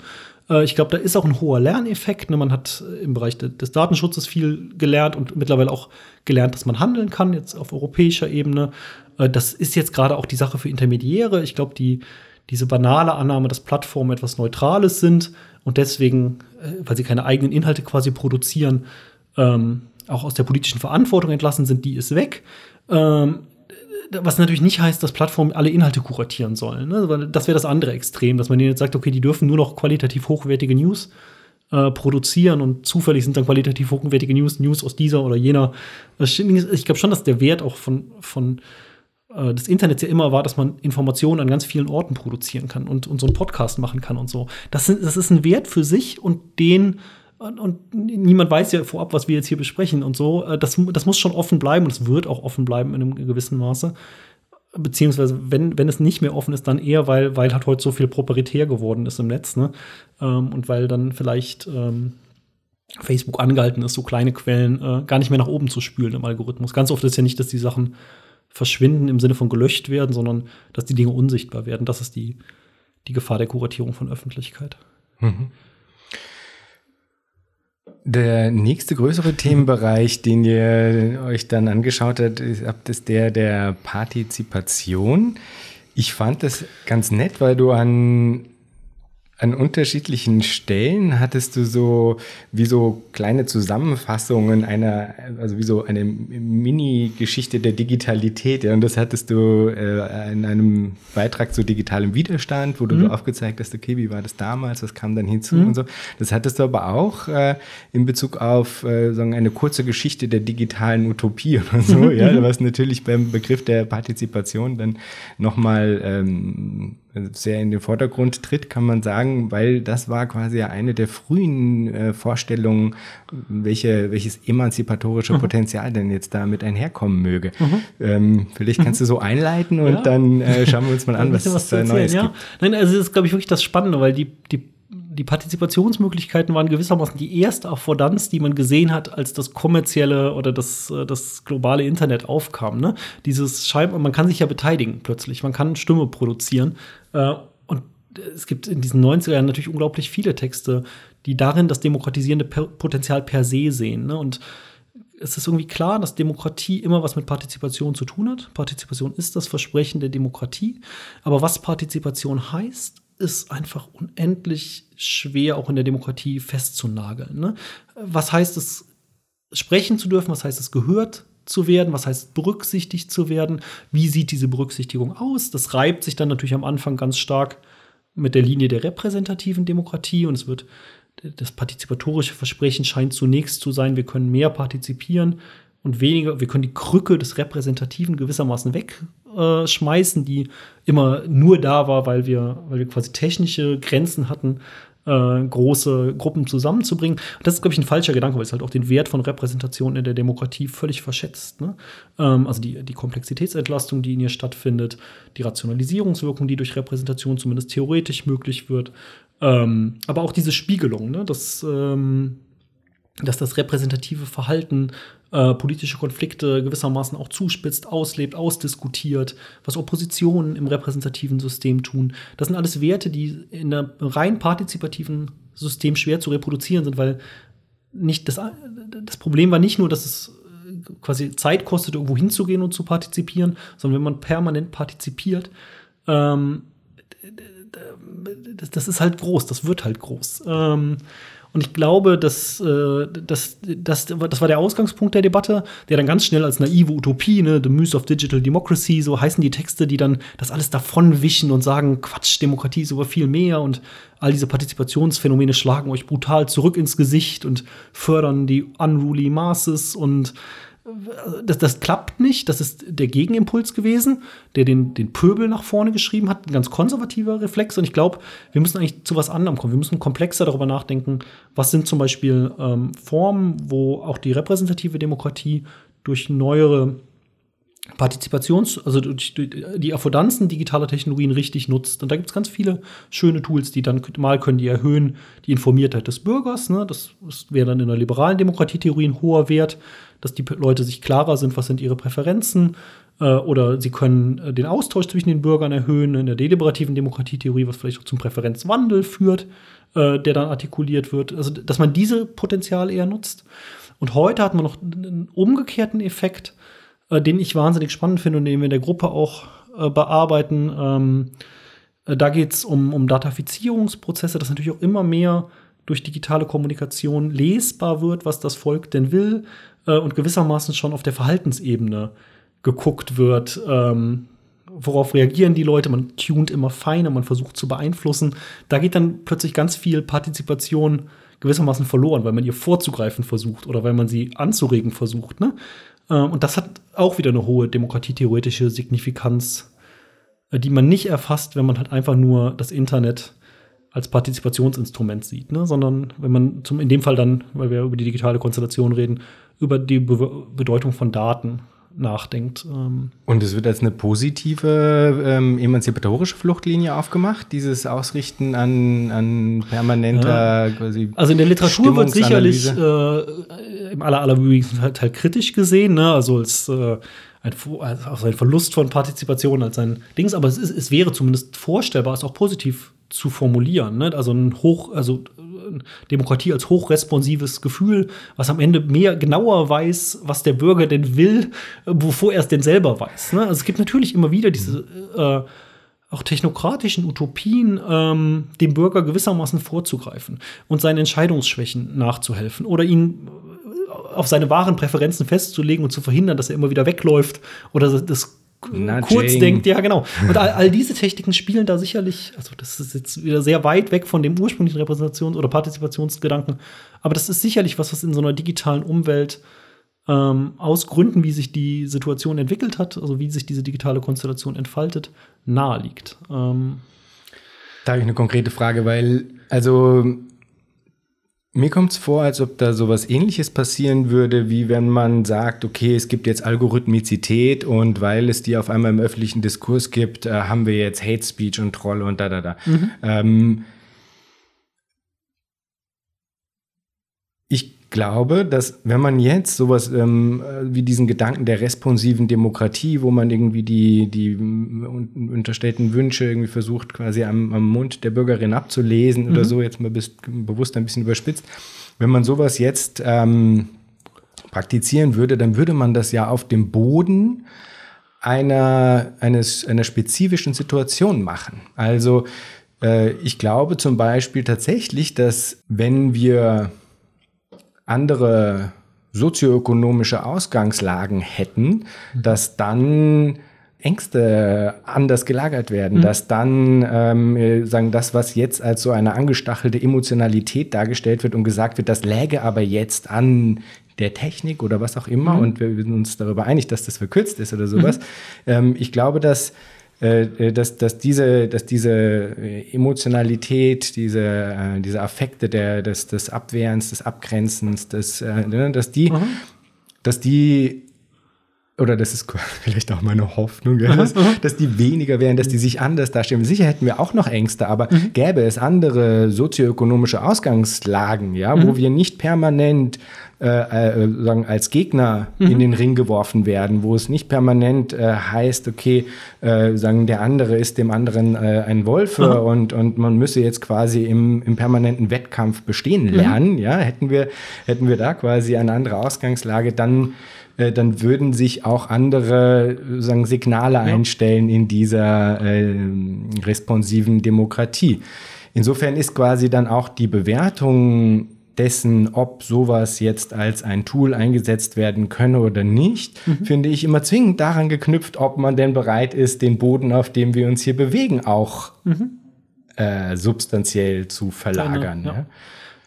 Äh, ich glaube, da ist auch ein hoher Lerneffekt. Ne? Man hat im Bereich de des Datenschutzes viel gelernt und mittlerweile auch gelernt, dass man handeln kann, jetzt auf europäischer Ebene. Äh, das ist jetzt gerade auch die Sache für Intermediäre. Ich glaube, die diese banale Annahme, dass Plattformen etwas Neutrales sind und deswegen, äh, weil sie keine eigenen Inhalte quasi produzieren, ähm, auch aus der politischen Verantwortung entlassen sind, die ist weg. Ähm, was natürlich nicht heißt, dass Plattformen alle Inhalte kuratieren sollen. Ne? Weil das wäre das andere Extrem, dass man denen jetzt sagt, okay, die dürfen nur noch qualitativ hochwertige News äh, produzieren und zufällig sind dann qualitativ hochwertige News, News aus dieser oder jener. Ich glaube schon, dass der Wert auch von, von äh, des Internets ja immer war, dass man Informationen an ganz vielen Orten produzieren kann und, und so einen Podcast machen kann und so. Das, sind, das ist ein Wert für sich und den und, und, niemand weiß ja vorab, was wir jetzt hier besprechen und so. Äh, das, das muss schon offen bleiben und es wird auch offen bleiben in einem gewissen Maße. Beziehungsweise, wenn, wenn es nicht mehr offen ist, dann eher, weil, weil halt heute so viel proprietär geworden ist im Netz, ne? Ähm, und weil dann vielleicht ähm, Facebook angehalten ist, so kleine Quellen äh, gar nicht mehr nach oben zu spülen im Algorithmus. Ganz oft ist ja nicht, dass die Sachen verschwinden im Sinne von gelöscht werden, sondern dass die Dinge unsichtbar werden. Das ist die, die Gefahr der Kuratierung von Öffentlichkeit. Mhm. Der nächste größere Themenbereich, den ihr euch dann angeschaut habt, ist der der Partizipation. Ich fand das ganz nett, weil du an an unterschiedlichen Stellen hattest du so wie so kleine Zusammenfassungen einer, also wie so eine Mini-Geschichte der Digitalität. Ja, und das hattest du äh, in einem Beitrag zu digitalem Widerstand, wo du mhm. aufgezeigt hast, okay, wie war das damals, was kam dann hinzu mhm. und so. Das hattest du aber auch äh, in Bezug auf äh, sagen, eine kurze Geschichte der digitalen Utopie oder so, mhm. ja, was natürlich beim Begriff der Partizipation dann nochmal ähm, sehr in den Vordergrund tritt, kann man sagen, weil das war quasi eine der frühen äh, Vorstellungen, welche, welches emanzipatorische mhm. Potenzial denn jetzt damit einherkommen möge. Mhm. Ähm, vielleicht kannst du so einleiten und ja. dann äh, schauen wir uns mal an, was, was da Neues ja. gibt. Nein, also das ist, glaube ich, wirklich das Spannende, weil die, die die Partizipationsmöglichkeiten waren gewissermaßen die erste Affordanz, die man gesehen hat, als das kommerzielle oder das, äh, das globale Internet aufkam. Ne? Dieses scheinbar, man kann sich ja beteiligen plötzlich, man kann Stimme produzieren. Äh, und es gibt in diesen 90er Jahren natürlich unglaublich viele Texte, die darin das demokratisierende Potenzial per se sehen. Ne? Und es ist irgendwie klar, dass Demokratie immer was mit Partizipation zu tun hat. Partizipation ist das Versprechen der Demokratie. Aber was Partizipation heißt, ist einfach unendlich schwer, auch in der Demokratie festzunageln. Ne? Was heißt es, sprechen zu dürfen? Was heißt es, gehört zu werden? Was heißt berücksichtigt zu werden? Wie sieht diese Berücksichtigung aus? Das reibt sich dann natürlich am Anfang ganz stark mit der Linie der repräsentativen Demokratie und es wird das partizipatorische Versprechen scheint zunächst zu sein, wir können mehr partizipieren und weniger, wir können die Krücke des Repräsentativen gewissermaßen wegschmeißen, die immer nur da war, weil wir, weil wir quasi technische Grenzen hatten, äh, große Gruppen zusammenzubringen. Das ist, glaube ich, ein falscher Gedanke, weil es halt auch den Wert von Repräsentation in der Demokratie völlig verschätzt. Ne? Ähm, also die, die Komplexitätsentlastung, die in ihr stattfindet, die Rationalisierungswirkung, die durch Repräsentation zumindest theoretisch möglich wird. Ähm, aber auch diese Spiegelung, ne? dass, ähm, dass das repräsentative Verhalten äh, politische Konflikte gewissermaßen auch zuspitzt, auslebt, ausdiskutiert, was Oppositionen im repräsentativen System tun. Das sind alles Werte, die in einem rein partizipativen System schwer zu reproduzieren sind, weil nicht das, das Problem war nicht nur, dass es äh, quasi Zeit kostet, irgendwo hinzugehen und zu partizipieren, sondern wenn man permanent partizipiert, ähm, das, das, ist halt groß, das wird halt groß. Ähm, und ich glaube, dass, äh, dass, dass, das war der Ausgangspunkt der Debatte, der dann ganz schnell als naive Utopie, ne, The Muse of Digital Democracy, so heißen die Texte, die dann das alles davonwischen und sagen, Quatsch, Demokratie ist über viel mehr und all diese Partizipationsphänomene schlagen euch brutal zurück ins Gesicht und fördern die unruly masses und das, das klappt nicht. Das ist der Gegenimpuls gewesen, der den, den Pöbel nach vorne geschrieben hat. Ein ganz konservativer Reflex. Und ich glaube, wir müssen eigentlich zu was anderem kommen. Wir müssen komplexer darüber nachdenken, was sind zum Beispiel ähm, Formen, wo auch die repräsentative Demokratie durch neuere Partizipations-, also die Affordanzen digitaler Technologien richtig nutzt. Und da gibt es ganz viele schöne Tools, die dann mal können die erhöhen die Informiertheit des Bürgers. Ne? Das, wäre dann in der liberalen Demokratietheorie ein hoher Wert dass die Leute sich klarer sind, was sind ihre Präferenzen. Äh, oder sie können äh, den Austausch zwischen den Bürgern erhöhen in der deliberativen Demokratietheorie, was vielleicht auch zum Präferenzwandel führt, äh, der dann artikuliert wird. Also, dass man diese Potenzial eher nutzt. Und heute hat man noch einen umgekehrten Effekt, äh, den ich wahnsinnig spannend finde und den wir in der Gruppe auch äh, bearbeiten. Ähm, äh, da geht es um, um Datafizierungsprozesse, dass natürlich auch immer mehr durch digitale Kommunikation lesbar wird, was das Volk denn will, äh, und gewissermaßen schon auf der Verhaltensebene geguckt wird. Ähm, worauf reagieren die Leute? Man tunt immer feiner, man versucht zu beeinflussen. Da geht dann plötzlich ganz viel Partizipation gewissermaßen verloren, weil man ihr vorzugreifen versucht oder weil man sie anzuregen versucht. Ne? Äh, und das hat auch wieder eine hohe demokratietheoretische Signifikanz, äh, die man nicht erfasst, wenn man halt einfach nur das Internet als Partizipationsinstrument sieht, ne? sondern wenn man zum, in dem Fall dann, weil wir über die digitale Konstellation reden, über die Be Bedeutung von Daten nachdenkt. Ähm. Und es wird als eine positive ähm, emanzipatorische Fluchtlinie aufgemacht, dieses Ausrichten an, an permanenter ja. quasi Also in der Literatur wird sicherlich äh, im aller, allerwenigsten halt, halt kritisch gesehen, ne? also als äh, ein, also ein Verlust von Partizipation als ein Dings, aber es, ist, es wäre zumindest vorstellbar, es auch positiv zu formulieren. Ne? Also ein hoch, also Demokratie als hochresponsives Gefühl, was am Ende mehr genauer weiß, was der Bürger denn will, bevor er es denn selber weiß. Ne? Also es gibt natürlich immer wieder diese äh, auch technokratischen Utopien ähm, dem Bürger gewissermaßen vorzugreifen und seinen Entscheidungsschwächen nachzuhelfen oder ihn äh, auf seine wahren Präferenzen festzulegen und zu verhindern, dass er immer wieder wegläuft oder das kurz denkt, ja, genau. Und all, all, diese Techniken spielen da sicherlich, also das ist jetzt wieder sehr weit weg von dem ursprünglichen Repräsentations- oder Partizipationsgedanken, aber das ist sicherlich was, was in so einer digitalen Umwelt ähm, aus Gründen, wie sich die Situation entwickelt hat, also wie sich diese digitale Konstellation entfaltet, nahe liegt. Ähm da habe ich eine konkrete Frage, weil, also mir kommt es vor, als ob da sowas ähnliches passieren würde, wie wenn man sagt, okay, es gibt jetzt Algorithmizität und weil es die auf einmal im öffentlichen Diskurs gibt, äh, haben wir jetzt Hate Speech und Trolle und da, da, da. Mhm. Ähm, ich glaube, dass wenn man jetzt sowas ähm, wie diesen Gedanken der responsiven Demokratie, wo man irgendwie die, die unterstellten Wünsche irgendwie versucht, quasi am, am Mund der Bürgerin abzulesen mhm. oder so, jetzt mal bis, bewusst ein bisschen überspitzt, wenn man sowas jetzt ähm, praktizieren würde, dann würde man das ja auf dem Boden einer, eines, einer spezifischen Situation machen. Also äh, ich glaube zum Beispiel tatsächlich, dass wenn wir andere sozioökonomische Ausgangslagen hätten, mhm. dass dann Ängste anders gelagert werden, mhm. dass dann ähm, sagen das, was jetzt als so eine angestachelte Emotionalität dargestellt wird und gesagt wird, das läge aber jetzt an der Technik oder was auch immer mhm. und wir sind uns darüber einig, dass das verkürzt ist oder sowas. Mhm. Ähm, ich glaube, dass dass, dass, diese, dass diese äh, Emotionalität, diese, diese Affekte der, des, des Abwehrens, des Abgrenzens, des, ne, dass die, mhm. dass die oder das ist vielleicht auch meine Hoffnung, ja, dass, dass, die weniger wären, dass die sich anders darstellen. Sicher hätten wir auch noch Ängste, aber mhm. gäbe es andere sozioökonomische Ausgangslagen, ja, mhm. wo wir nicht permanent äh, äh, sagen, als Gegner mhm. in den Ring geworfen werden, wo es nicht permanent äh, heißt, okay, äh, sagen, der andere ist dem anderen äh, ein Wolfe mhm. und, und man müsse jetzt quasi im, im permanenten Wettkampf bestehen mhm. lernen, mhm. ja, hätten wir, hätten wir da quasi eine andere Ausgangslage, dann äh, dann würden sich auch andere sagen, Signale ja. einstellen in dieser äh, responsiven Demokratie. Insofern ist quasi dann auch die Bewertung dessen, ob sowas jetzt als ein Tool eingesetzt werden könne oder nicht, mhm. finde ich immer zwingend daran geknüpft, ob man denn bereit ist, den Boden, auf dem wir uns hier bewegen, auch mhm. äh, substanziell zu verlagern. Ja. Ja.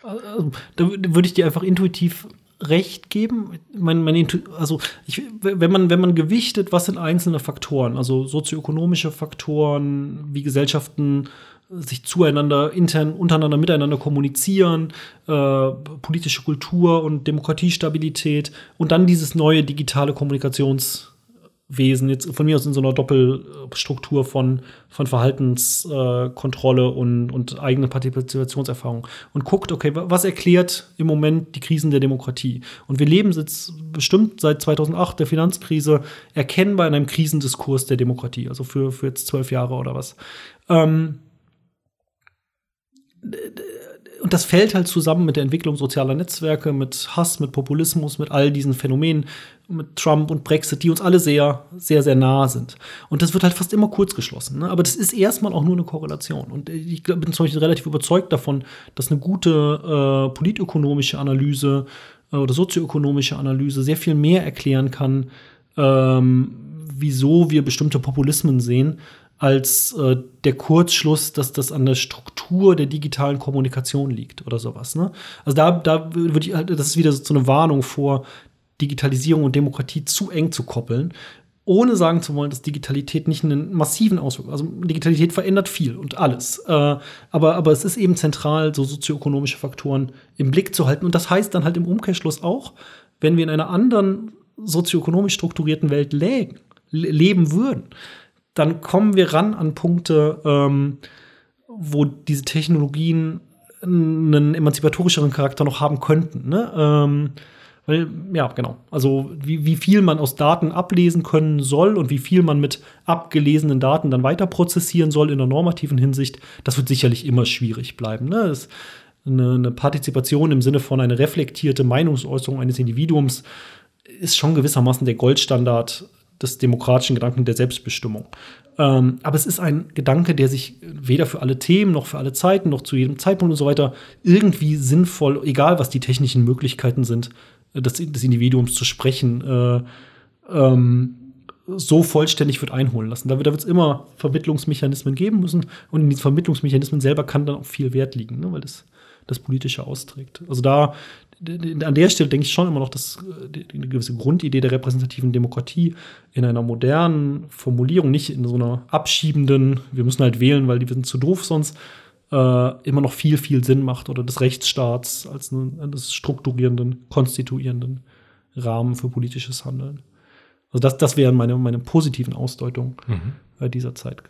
Also, da würde ich dir einfach intuitiv recht geben. Mein, mein, also ich, wenn man wenn man gewichtet, was sind einzelne Faktoren, also sozioökonomische Faktoren, wie Gesellschaften sich zueinander, intern, untereinander, miteinander kommunizieren, äh, politische Kultur und Demokratiestabilität und dann dieses neue digitale Kommunikationswesen, jetzt von mir aus in so einer Doppelstruktur von, von Verhaltenskontrolle und, und eigene Partizipationserfahrung und guckt, okay, was erklärt im Moment die Krisen der Demokratie? Und wir leben jetzt bestimmt seit 2008, der Finanzkrise, erkennbar in einem Krisendiskurs der Demokratie, also für, für jetzt zwölf Jahre oder was. Ähm, und das fällt halt zusammen mit der Entwicklung sozialer Netzwerke, mit Hass, mit Populismus, mit all diesen Phänomenen, mit Trump und Brexit, die uns alle sehr, sehr, sehr nah sind. Und das wird halt fast immer kurz geschlossen. Ne? Aber das ist erstmal auch nur eine Korrelation. Und ich bin zum Beispiel relativ überzeugt davon, dass eine gute äh, politökonomische Analyse äh, oder sozioökonomische Analyse sehr viel mehr erklären kann, ähm, wieso wir bestimmte Populismen sehen, als äh, der Kurzschluss, dass das an der Struktur der digitalen Kommunikation liegt oder sowas. Ne? Also da, da würde ich halt, das ist wieder so eine Warnung vor, Digitalisierung und Demokratie zu eng zu koppeln, ohne sagen zu wollen, dass Digitalität nicht einen massiven Auswirkungen, also Digitalität verändert viel und alles. Äh, aber, aber es ist eben zentral, so sozioökonomische Faktoren im Blick zu halten. Und das heißt dann halt im Umkehrschluss auch, wenn wir in einer anderen sozioökonomisch strukturierten Welt leben würden, dann kommen wir ran an Punkte, ähm, wo diese Technologien einen emanzipatorischeren Charakter noch haben könnten. Ne? Ähm, weil, ja, genau. Also, wie, wie viel man aus Daten ablesen können soll und wie viel man mit abgelesenen Daten dann weiter prozessieren soll in der normativen Hinsicht, das wird sicherlich immer schwierig bleiben. Ne? Das, eine, eine Partizipation im Sinne von eine reflektierte Meinungsäußerung eines Individuums ist schon gewissermaßen der Goldstandard des demokratischen Gedanken der Selbstbestimmung. Ähm, aber es ist ein Gedanke, der sich weder für alle Themen noch für alle Zeiten noch zu jedem Zeitpunkt und so weiter irgendwie sinnvoll, egal was die technischen Möglichkeiten sind, äh, des, des Individuums zu sprechen, äh, ähm, so vollständig wird einholen lassen. Da, wird es immer Vermittlungsmechanismen geben müssen und in diesen Vermittlungsmechanismen selber kann dann auch viel Wert liegen, ne, weil das das Politische austrägt. Also da an der Stelle denke ich schon immer noch, dass äh, eine gewisse Grundidee der repräsentativen Demokratie in einer modernen Formulierung, nicht in so einer abschiebenden, wir müssen halt wählen, weil die sind zu doof sonst, äh, immer noch viel, viel Sinn macht oder des Rechtsstaats als eines strukturierenden, konstituierenden Rahmen für politisches Handeln. Also das, das wären meine, meine positiven Ausdeutungen mhm. dieser Zeit.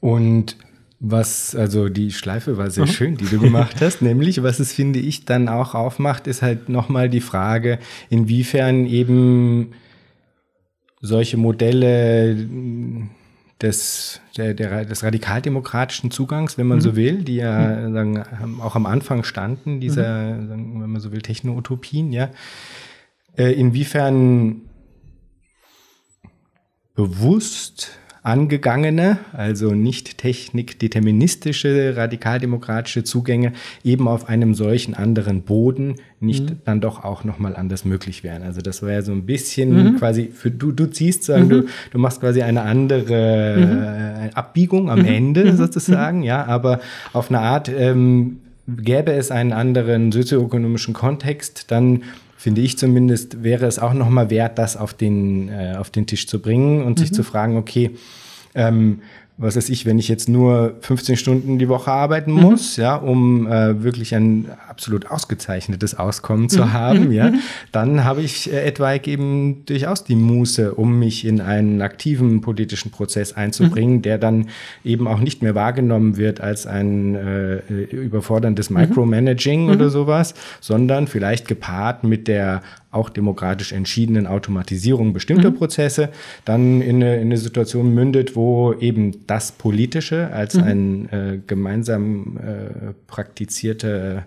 Und was, also die Schleife war sehr mhm. schön, die du gemacht hast, nämlich, was es, finde ich, dann auch aufmacht, ist halt nochmal die Frage, inwiefern eben solche Modelle des, der, der, des radikaldemokratischen Zugangs, wenn man mhm. so will, die ja mhm. sagen, auch am Anfang standen, dieser, mhm. sagen, wenn man so will, Techno-Utopien, ja, äh, inwiefern bewusst angegangene, also nicht technikdeterministische, radikaldemokratische Zugänge eben auf einem solchen anderen Boden nicht mhm. dann doch auch nochmal anders möglich wären. Also das wäre so ein bisschen mhm. quasi, für du, du ziehst sagen, mhm. du, du machst quasi eine andere mhm. äh, Abbiegung am mhm. Ende mhm. sozusagen, ja, aber auf eine Art ähm, gäbe es einen anderen sozioökonomischen Kontext, dann finde ich zumindest, wäre es auch nochmal wert, das auf den, äh, auf den Tisch zu bringen und mhm. sich zu fragen, okay, ähm, was weiß ich, wenn ich jetzt nur 15 Stunden die Woche arbeiten mhm. muss, mhm. ja, um äh, wirklich ein absolut ausgezeichnetes Auskommen zu mhm. haben, ja, mhm. dann habe ich äh, etwaig eben durchaus die Muße, um mich in einen aktiven politischen Prozess einzubringen, mhm. der dann eben auch nicht mehr wahrgenommen wird als ein äh, überforderndes Micromanaging oder sowas, sondern vielleicht gepaart mit der auch demokratisch entschiedenen Automatisierung bestimmter mhm. Prozesse dann in eine, in eine, Situation mündet, wo eben das Politische als mhm. ein äh, gemeinsam äh, praktizierte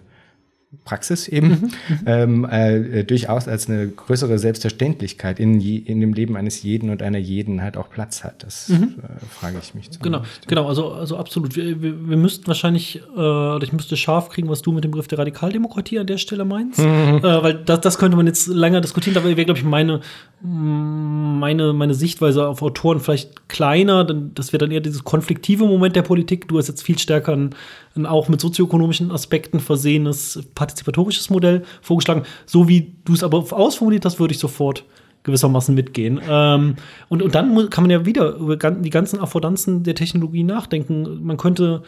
Praxis eben, mhm, mhm. ähm, äh, durchaus als eine größere Selbstverständlichkeit in, je, in dem Leben eines jeden und einer jeden halt auch Platz hat. Das mhm. äh, frage ich mich. Genau, genau, also, also absolut. Wir, wir, wir müssten wahrscheinlich, äh, oder ich müsste scharf kriegen, was du mit dem Begriff der Radikaldemokratie an der Stelle meinst. Mhm. Äh, weil das, das könnte man jetzt länger diskutieren, da wäre, glaube ich, meine, meine, meine Sichtweise auf Autoren vielleicht kleiner, denn das wäre dann eher dieses konfliktive Moment der Politik. Du hast jetzt viel stärker ein, ein auch mit sozioökonomischen Aspekten versehenes partizipatorisches Modell vorgeschlagen. So wie du es aber ausformuliert hast, würde ich sofort gewissermaßen mitgehen. Ähm, und, und dann kann man ja wieder über die ganzen Affordanzen der Technologie nachdenken. Man könnte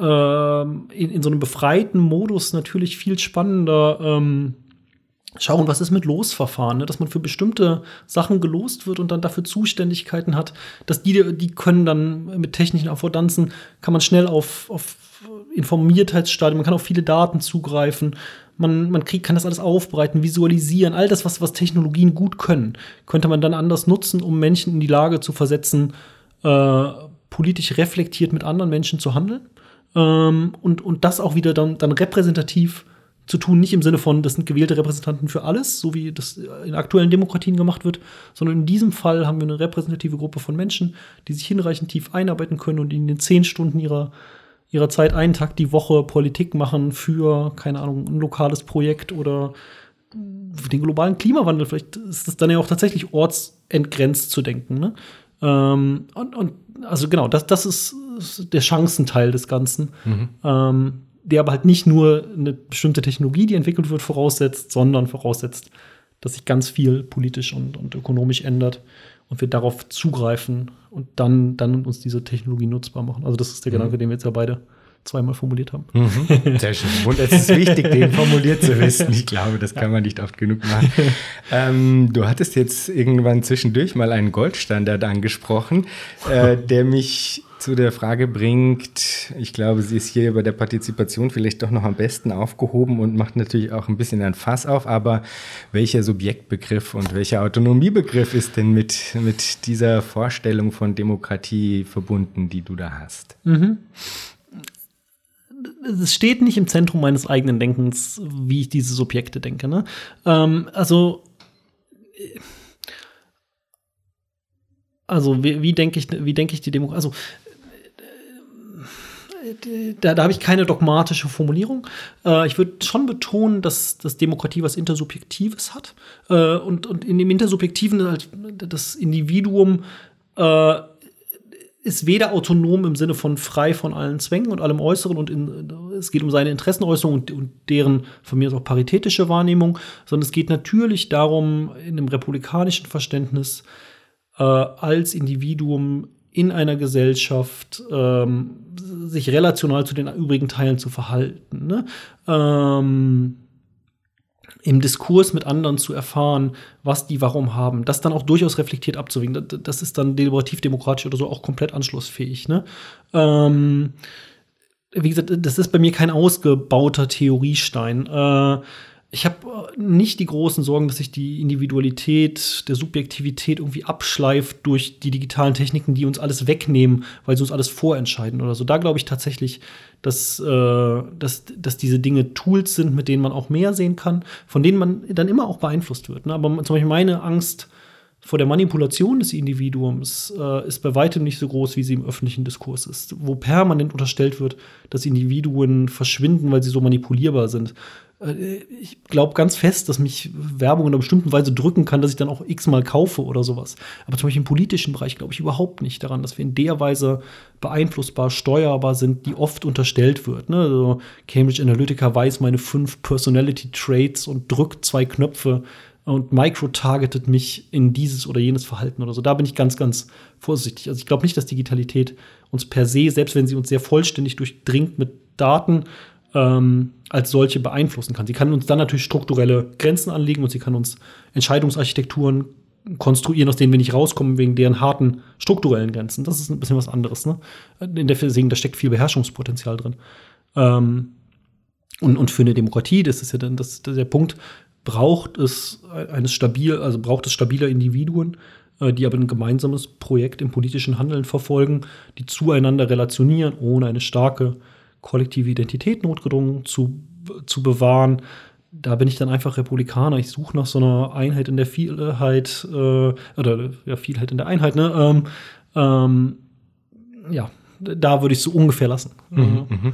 äh, in, in, so einem befreiten Modus natürlich viel spannender ähm, schauen, was ist mit Losverfahren, ne? dass man für bestimmte Sachen gelost wird und dann dafür Zuständigkeiten hat, dass die, die können dann mit technischen Affordanzen, kann man schnell auf, auf Informiertheitsstadium, man kann auf viele Daten zugreifen, man, man kriegt, kann das alles aufbereiten, visualisieren, all das, was, was Technologien gut können, könnte man dann anders nutzen, um Menschen in die Lage zu versetzen, äh, politisch reflektiert mit anderen Menschen zu handeln. Ähm, und, und das auch wieder dann, dann repräsentativ zu tun, nicht im Sinne von, das sind gewählte Repräsentanten für alles, so wie das in aktuellen Demokratien gemacht wird, sondern in diesem Fall haben wir eine repräsentative Gruppe von Menschen, die sich hinreichend tief einarbeiten können und in den zehn Stunden ihrer, ihrer Zeit einen Tag die Woche Politik machen für, keine Ahnung, ein lokales Projekt oder für den globalen Klimawandel. Vielleicht ist es dann ja auch tatsächlich ortsentgrenzt zu denken. Ne? Ähm, und, und also genau, das, das ist der Chancenteil des Ganzen. Mhm. Ähm, der aber halt nicht nur eine bestimmte Technologie, die entwickelt wird, voraussetzt, sondern voraussetzt, dass sich ganz viel politisch und, und ökonomisch ändert und wir darauf zugreifen und dann, dann uns diese Technologie nutzbar machen. Also das ist der mhm. Gedanke, den wir jetzt ja beide zweimal formuliert haben. Mhm. Sehr schön. Und es ist wichtig, den formuliert zu wissen. Ich glaube, das kann man nicht oft genug machen. ähm, du hattest jetzt irgendwann zwischendurch mal einen Goldstandard angesprochen, äh, der mich zu der Frage bringt, ich glaube, sie ist hier bei der Partizipation vielleicht doch noch am besten aufgehoben und macht natürlich auch ein bisschen ein Fass auf, aber welcher Subjektbegriff und welcher Autonomiebegriff ist denn mit, mit dieser Vorstellung von Demokratie verbunden, die du da hast? Mhm. Es steht nicht im Zentrum meines eigenen Denkens, wie ich diese Subjekte denke. Ne? Ähm, also also wie, wie denke ich, wie ich die Demokratie? Also da, da habe ich keine dogmatische Formulierung. Äh, ich würde schon betonen, dass, dass Demokratie was Intersubjektives hat. Äh, und, und in dem Intersubjektiven halt das Individuum äh, ist weder autonom im Sinne von frei von allen Zwängen und allem Äußeren und in, es geht um seine Interessenäußerung und, und, deren von mir aus auch paritätische Wahrnehmung, sondern es geht natürlich darum, in einem republikanischen Verständnis äh, als Individuum in einer Gesellschaft ähm, sich relational zu den übrigen Teilen zu verhalten. Ne? Ähm, Im Diskurs mit anderen zu erfahren, was die warum haben, das dann auch durchaus reflektiert abzuwägen. Das ist dann deliberativ-demokratisch oder so auch komplett anschlussfähig. Ne? Ähm, wie gesagt, das ist bei mir kein ausgebauter Theoriestein. Äh, ich habe äh, nicht die großen Sorgen, dass sich die Individualität der Subjektivität irgendwie abschleift durch die digitalen Techniken, die uns alles wegnehmen, weil sie uns alles vorentscheiden oder so. Da glaube ich tatsächlich, dass, äh, dass, dass diese Dinge Tools sind, mit denen man auch mehr sehen kann, von denen man dann immer auch beeinflusst wird. Ne? Aber zum Beispiel meine Angst vor der Manipulation des Individuums äh, ist bei weitem nicht so groß, wie sie im öffentlichen Diskurs ist, wo permanent unterstellt wird, dass Individuen verschwinden, weil sie so manipulierbar sind. Äh, ich glaube ganz fest, dass mich Werbung in einer bestimmten Weise drücken kann, dass ich dann auch x-mal kaufe oder sowas. Aber zum Beispiel im politischen Bereich glaube ich überhaupt nicht daran, dass wir in der Weise beeinflussbar, steuerbar sind, die oft unterstellt wird. Ne? Also Cambridge Analytica weiß meine fünf Personality Traits und drückt zwei Knöpfe und micro-targetet mich in dieses oder jenes Verhalten oder so. Da bin ich ganz, ganz vorsichtig. Also ich glaube nicht, dass Digitalität uns per se, selbst wenn sie uns sehr vollständig durchdringt mit Daten, ähm, als solche beeinflussen kann. Sie kann uns dann natürlich strukturelle Grenzen anlegen und sie kann uns Entscheidungsarchitekturen konstruieren, aus denen wir nicht rauskommen, wegen deren harten strukturellen Grenzen. Das ist ein bisschen was anderes. Ne? In der deswegen, da steckt viel Beherrschungspotenzial drin. Ähm, und, und für eine Demokratie, das ist ja dann das, der Punkt, braucht es eines stabil, also braucht es stabile Individuen, äh, die aber ein gemeinsames Projekt im politischen Handeln verfolgen, die zueinander relationieren, ohne eine starke kollektive Identität notgedrungen zu, zu bewahren. Da bin ich dann einfach Republikaner. Ich suche nach so einer Einheit in der Vielheit, äh, oder ja, Vielheit in der Einheit, ne? Ähm, ähm, ja, da würde ich so ungefähr lassen. Mhm, mhm.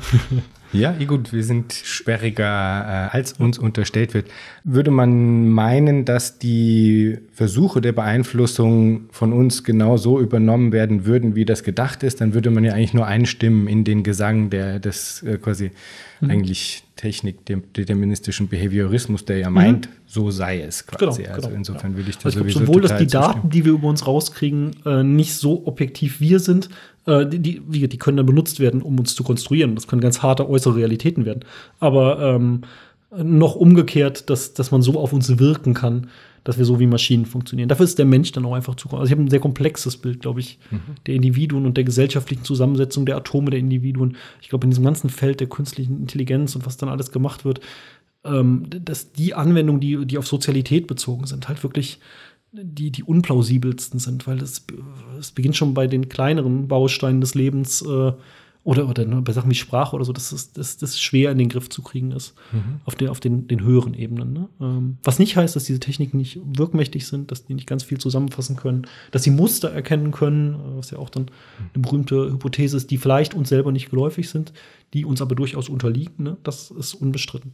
Ja, gut, wir sind sperriger, äh, als uns unterstellt wird. Würde man meinen, dass die Versuche der Beeinflussung von uns genau so übernommen werden würden, wie das gedacht ist, dann würde man ja eigentlich nur einstimmen in den Gesang der des äh, quasi mhm. eigentlich Technik, dem deterministischen Behaviorismus, der ja meint, mhm. so sei es quasi. Genau, also genau, insofern ja. würde ich das also ich Sowohl, dass die Daten, die wir über uns rauskriegen, äh, nicht so objektiv wir sind, äh, die, die, die, können dann benutzt werden, um uns zu konstruieren. Das können ganz harte äußere Realitäten werden. Aber ähm, noch umgekehrt, dass, dass man so auf uns wirken kann, dass wir so wie Maschinen funktionieren. Dafür ist der Mensch dann auch einfach zu. Also ich habe ein sehr komplexes Bild, glaube ich, mhm. der Individuen und der gesellschaftlichen Zusammensetzung der Atome der Individuen. Ich glaube, in diesem ganzen Feld der künstlichen Intelligenz und was dann alles gemacht wird, ähm, dass die Anwendungen, die, die auf Sozialität bezogen sind, halt wirklich die, die unplausibelsten sind, weil es, es beginnt schon bei den kleineren Bausteinen des Lebens äh, oder, oder ne, bei Sachen wie Sprache oder so, dass das, das, das schwer in den Griff zu kriegen ist, mhm. auf, den, auf den, den höheren Ebenen. Ne? Ähm, was nicht heißt, dass diese Techniken nicht wirkmächtig sind, dass die nicht ganz viel zusammenfassen können, dass sie Muster erkennen können, äh, was ja auch dann eine berühmte Hypothese ist, die vielleicht uns selber nicht geläufig sind, die uns aber durchaus unterliegen. Ne? Das ist unbestritten.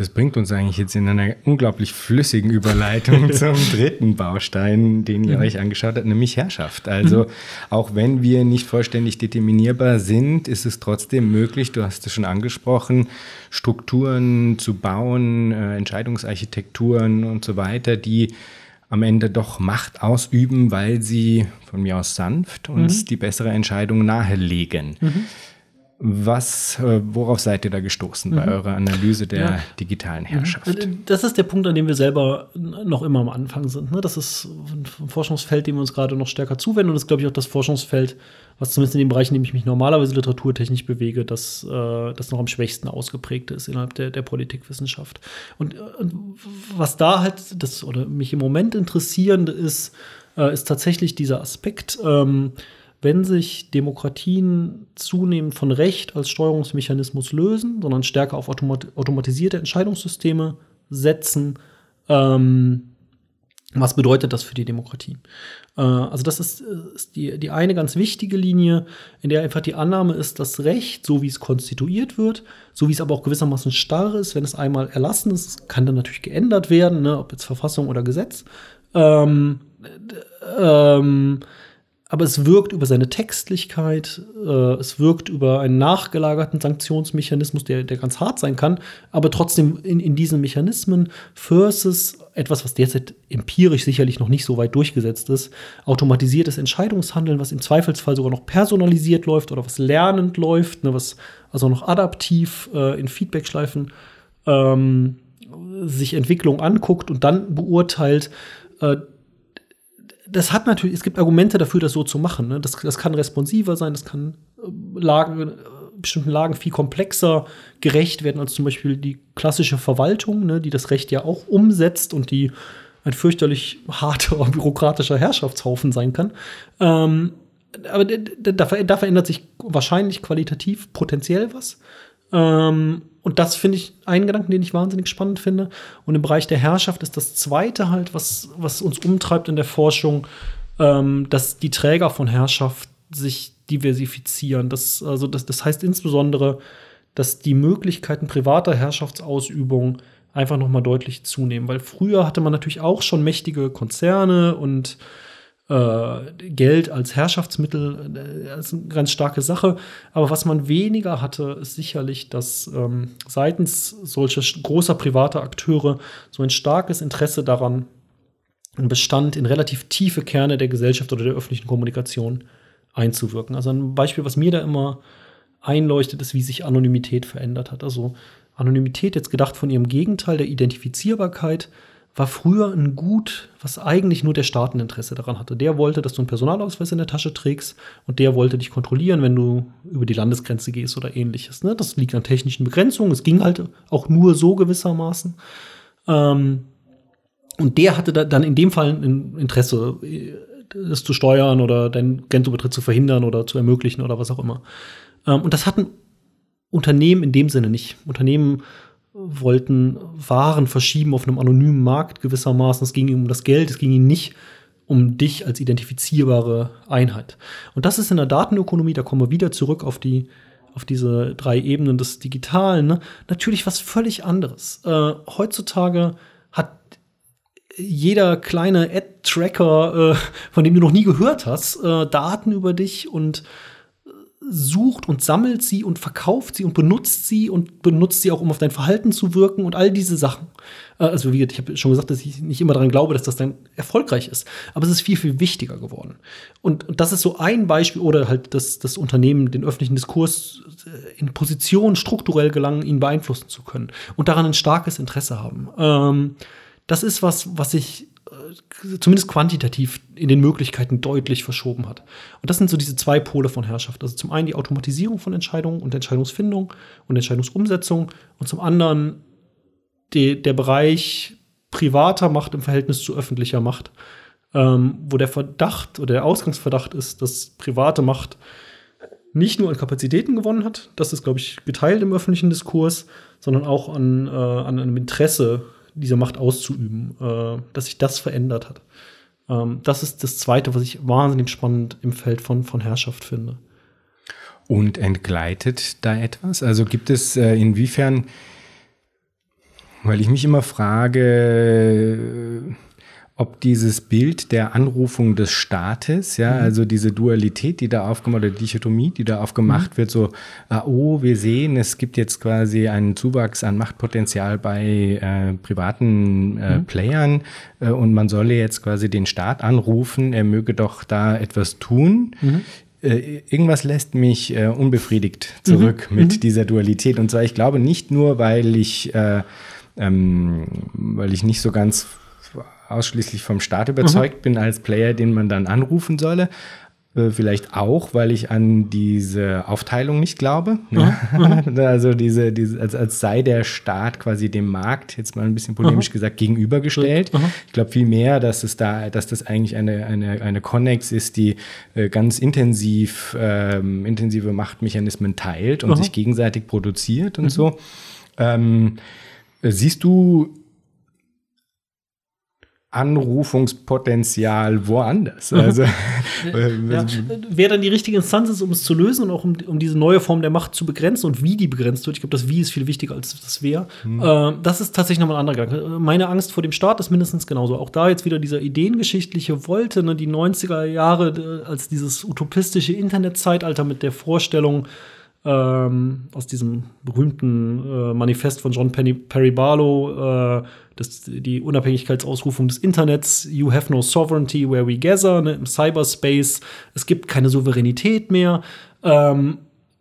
Das bringt uns eigentlich jetzt in einer unglaublich flüssigen Überleitung zum dritten Baustein, den ihr mhm. euch angeschaut habt, nämlich Herrschaft. Also mhm. auch wenn wir nicht vollständig determinierbar sind, ist es trotzdem möglich, du hast es schon angesprochen, Strukturen zu bauen, äh, Entscheidungsarchitekturen und so weiter, die am Ende doch Macht ausüben, weil sie von mir aus sanft uns mhm. die bessere Entscheidung nahelegen. Mhm. Was, äh, worauf seid ihr da gestoßen mhm. bei eurer Analyse der ja. digitalen mhm. Herrschaft? Äh, das ist der Punkt, an dem wir selber noch immer am Anfang sind. Ne? Das ist ein Forschungsfeld, dem wir uns gerade noch stärker zuwenden. Und das ist, glaube ich, auch das Forschungsfeld, was zumindest in dem Bereich, in dem ich mich normalerweise literaturtechnisch bewege, das, äh, das noch am schwächsten ausgeprägt ist innerhalb der, der Politikwissenschaft. Und, und, was da halt, das oder mich im Moment interessierend ist, äh, ist tatsächlich dieser Aspekt. Ähm, wenn sich Demokratien zunehmend von Recht als Steuerungsmechanismus lösen, sondern stärker auf automat automatisierte Entscheidungssysteme setzen, ähm, Was bedeutet das für die Demokratie? Äh, also, das ist, ist, die, die eine ganz wichtige Linie, in der einfach die Annahme ist, dass Recht, so wie es konstituiert wird, so wie es aber auch gewissermaßen starr ist, wenn es einmal erlassen ist, kann dann natürlich geändert werden, ne, ob jetzt Verfassung oder Gesetz. Ähm, ähm, aber es wirkt über seine Textlichkeit, äh, es wirkt über einen nachgelagerten Sanktionsmechanismus, der, der ganz hart sein kann, aber trotzdem in, in diesen Mechanismen versus etwas, was derzeit empirisch sicherlich noch nicht so weit durchgesetzt ist, automatisiertes Entscheidungshandeln, was im Zweifelsfall sogar noch personalisiert läuft oder was lernend läuft, ne, was also noch adaptiv äh, in Feedbackschleifen ähm, sich Entwicklung anguckt und dann beurteilt, äh, das hat natürlich, es gibt Argumente dafür, das so zu machen. Ne? Das, das kann responsiver sein, das kann äh, Lagen, äh, bestimmten Lagen viel komplexer gerecht werden als zum Beispiel die klassische Verwaltung, ne, die das Recht ja auch umsetzt und die ein fürchterlich harter bürokratischer Herrschaftshaufen sein kann. Ähm, aber da, da, verändert sich wahrscheinlich qualitativ potenziell was. Ähm, und das finde ich einen Gedanken, den ich wahnsinnig spannend finde. Und im Bereich der Herrschaft ist das zweite halt, was, was uns umtreibt in der Forschung, ähm, dass die Träger von Herrschaft sich diversifizieren. Das, also das, das heißt insbesondere, dass die Möglichkeiten privater Herrschaftsausübung einfach noch mal deutlich zunehmen. Weil früher hatte man natürlich auch schon mächtige Konzerne und Geld als Herrschaftsmittel äh, ist eine ganz starke Sache. Aber was man weniger hatte, ist sicherlich, dass ähm, seitens solcher großer privater Akteure so ein starkes Interesse daran bestand, in relativ tiefe Kerne der Gesellschaft oder der öffentlichen Kommunikation einzuwirken. Also ein Beispiel, was mir da immer einleuchtet, ist, wie sich Anonymität verändert hat. Also Anonymität jetzt gedacht von ihrem Gegenteil der Identifizierbarkeit war früher ein Gut, was eigentlich nur der Staateninteresse daran hatte. Der wollte, dass du einen Personalausweis in der Tasche trägst und der wollte dich kontrollieren, wenn du über die Landesgrenze gehst oder ähnliches. Ne? Das liegt an technischen Begrenzungen. Es ging halt auch nur so gewissermaßen. Ähm, und der hatte da dann in dem Fall ein Interesse, das zu steuern oder deinen Grenzübertritt zu verhindern oder zu ermöglichen oder was auch immer. Ähm, und das hatten Unternehmen in dem Sinne nicht. Unternehmen wollten Waren verschieben auf einem anonymen Markt gewissermaßen. Es ging ihnen um das Geld, es ging ihnen nicht um dich als identifizierbare Einheit. Und das ist in der Datenökonomie, da kommen wir wieder zurück auf die auf diese drei Ebenen des Digitalen, ne? natürlich was völlig anderes. Äh, heutzutage hat jeder kleine Ad-Tracker, äh, von dem du noch nie gehört hast, äh, Daten über dich und sucht und sammelt sie und verkauft sie und benutzt sie und benutzt sie auch, um auf dein Verhalten zu wirken und all diese Sachen. Äh, also, wie gesagt, ich habe schon gesagt, dass ich nicht immer daran glaube, dass das dann erfolgreich ist. Aber es ist viel, viel wichtiger geworden. Und, und das ist so ein Beispiel, oder halt das, das Unternehmen, den öffentlichen Diskurs äh, in Position strukturell gelangen, ihn beeinflussen zu können und daran ein starkes Interesse haben. Ähm, das ist was, was ich zumindest quantitativ in den Möglichkeiten deutlich verschoben hat. Und das sind so diese zwei Pole von Herrschaft. Also zum einen die Automatisierung von Entscheidungen und Entscheidungsfindung und Entscheidungsumsetzung und zum anderen die, der Bereich privater Macht im Verhältnis zu öffentlicher Macht, ähm, wo der Verdacht oder der Ausgangsverdacht ist, dass private Macht nicht nur an Kapazitäten gewonnen hat, das ist, glaube ich, geteilt im öffentlichen Diskurs, sondern auch an, äh, an einem Interesse diese Macht auszuüben, äh, dass sich das verändert hat. Ähm, das ist das Zweite, was ich wahnsinnig spannend im Feld von, von Herrschaft finde. Und entgleitet da etwas? Also gibt es äh, inwiefern, weil ich mich immer frage, ob dieses Bild der Anrufung des Staates, ja, mhm. also diese Dualität, die da aufgemacht, oder Dichotomie, die da aufgemacht mhm. wird, so, ah, oh, wir sehen, es gibt jetzt quasi einen Zuwachs an Machtpotenzial bei äh, privaten äh, mhm. Playern äh, und man solle jetzt quasi den Staat anrufen, er möge doch da etwas tun. Mhm. Äh, irgendwas lässt mich äh, unbefriedigt zurück mhm. mit mhm. dieser Dualität. Und zwar, ich glaube nicht nur, weil ich, äh, ähm, weil ich nicht so ganz ausschließlich vom Staat überzeugt mhm. bin als Player, den man dann anrufen solle. Äh, vielleicht auch, weil ich an diese Aufteilung nicht glaube. Ne? Mhm. also diese, diese als, als sei der Staat quasi dem Markt, jetzt mal ein bisschen polemisch mhm. gesagt, gegenübergestellt. Mhm. Ich glaube vielmehr, dass es da, dass das eigentlich eine, eine, eine Connex ist, die äh, ganz intensiv, ähm, intensive Machtmechanismen teilt und sich gegenseitig produziert und so. Ähm, siehst du Anrufungspotenzial woanders. Also, ja, wer dann die richtige Instanz ist, um es zu lösen und auch um, um, diese neue Form der Macht zu begrenzen und wie die begrenzt wird. Ich glaube, das Wie ist viel wichtiger als das Wer. Mhm. Äh, das ist tatsächlich nochmal ein anderer Gedanke. Meine Angst vor dem Staat ist mindestens genauso. Auch da jetzt wieder dieser ideengeschichtliche Wolte, ne, die 90er Jahre äh, als dieses utopistische Internetzeitalter mit der Vorstellung, ähm, aus diesem berühmten äh, Manifest von John Penny, Perry Barlow, äh, das, die Unabhängigkeitsausrufung des Internets, You have no sovereignty where we gather, ne, im Cyberspace, es gibt keine Souveränität mehr. Ähm,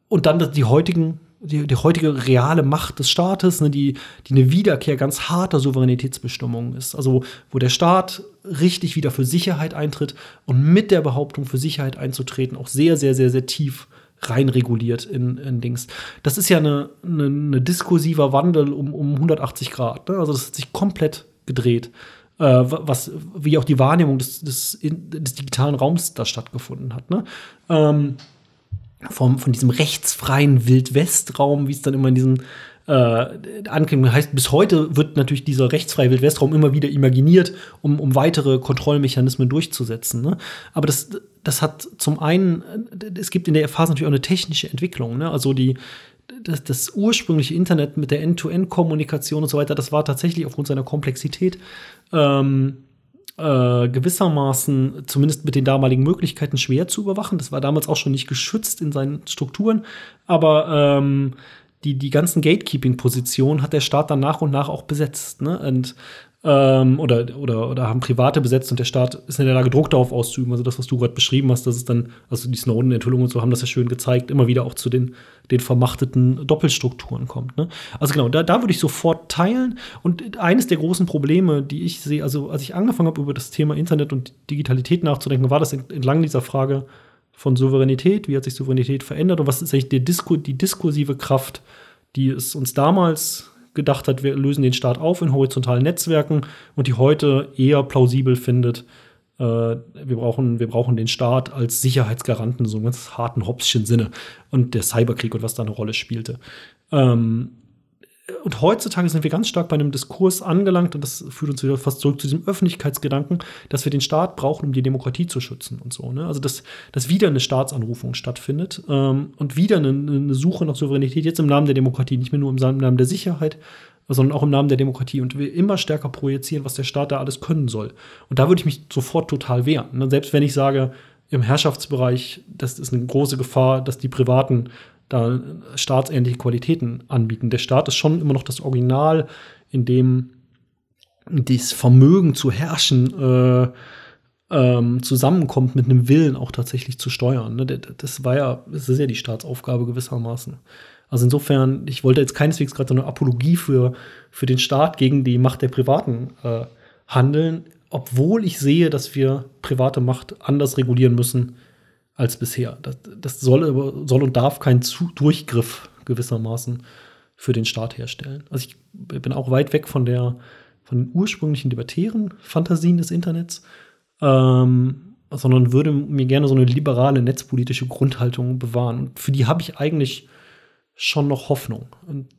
und dann die heutigen die, die, heutige reale Macht des Staates, ne, die, die eine Wiederkehr ganz harter Souveränitätsbestimmungen ist. Also wo der Staat richtig wieder für Sicherheit eintritt und mit der Behauptung für Sicherheit einzutreten auch sehr, sehr, sehr, sehr tief reinreguliert in, in Dings. Das ist ja eine, eine, eine diskursiver Wandel um, um 180 Grad. Ne? Also das hat sich komplett gedreht. Äh, was, wie auch die Wahrnehmung des, des, des digitalen Raums da stattgefunden hat. Ne? Ähm, vom, von diesem rechtsfreien Wildwestraum, wie es dann immer in diesen äh, Ankündigung. Heißt, bis heute wird natürlich dieser rechtsfreie Wildwestraum immer wieder imaginiert, um, um weitere Kontrollmechanismen durchzusetzen. Ne? Aber das, das hat zum einen, es gibt in der Phase natürlich auch eine technische Entwicklung. Ne? Also die, das, das, ursprüngliche Internet mit der End-to-End-Kommunikation und so weiter, das war tatsächlich aufgrund seiner Komplexität ähm, äh, gewissermaßen, zumindest mit den damaligen Möglichkeiten, schwer zu überwachen. Das war damals auch schon nicht geschützt in seinen Strukturen, aber ähm, die, die ganzen Gatekeeping-Positionen hat der Staat dann nach und nach auch besetzt. Ne? Und, ähm, oder, oder, oder haben Private besetzt und der Staat ist in der Lage, Druck darauf auszuüben. Also das, was du gerade beschrieben hast, das ist dann, also die Snowden-Enthüllungen und so haben das ja schön gezeigt, immer wieder auch zu den, den vermachteten Doppelstrukturen kommt. Ne? Also genau, da, da würde ich sofort teilen. Und eines der großen Probleme, die ich sehe, also als ich angefangen habe, über das Thema Internet und Digitalität nachzudenken, war das entlang dieser Frage, von Souveränität, wie hat sich Souveränität verändert und was ist eigentlich die, Disku die diskursive Kraft, die es uns damals gedacht hat, wir lösen den Staat auf in horizontalen Netzwerken und die heute eher plausibel findet, äh, wir, brauchen, wir brauchen den Staat als Sicherheitsgaranten, so ganz harten Hobbschen Sinne und der Cyberkrieg und was da eine Rolle spielte. Ähm, und heutzutage sind wir ganz stark bei einem Diskurs angelangt, und das führt uns wieder fast zurück zu diesem Öffentlichkeitsgedanken, dass wir den Staat brauchen, um die Demokratie zu schützen und so. Ne? Also, dass, dass wieder eine Staatsanrufung stattfindet ähm, und wieder eine, eine, Suche nach Souveränität, jetzt im Namen der Demokratie, nicht mehr nur im Namen der Sicherheit, sondern auch im Namen der Demokratie und wir immer stärker projizieren, was der Staat da alles können soll. Und da würde ich mich sofort total wehren. Ne? Selbst wenn ich sage, im Herrschaftsbereich, das ist eine große Gefahr, dass die Privaten da staatsähnliche Qualitäten anbieten. Der Staat ist schon immer noch das Original, in dem das Vermögen zu herrschen äh, ähm, zusammenkommt mit einem Willen auch tatsächlich zu steuern. Ne? Das war ja, das ist ja die Staatsaufgabe gewissermaßen. Also insofern, ich wollte jetzt keineswegs gerade so eine Apologie für, für den Staat gegen die Macht der Privaten äh, handeln, obwohl ich sehe, dass wir private Macht anders regulieren müssen, als bisher. Das, das soll, soll und darf keinen Zu Durchgriff gewissermaßen für den Staat herstellen. Also ich bin auch weit weg von der von den ursprünglichen libertären Fantasien des Internets, ähm, sondern würde mir gerne so eine liberale netzpolitische Grundhaltung bewahren. Und für die habe ich eigentlich schon noch Hoffnung. Und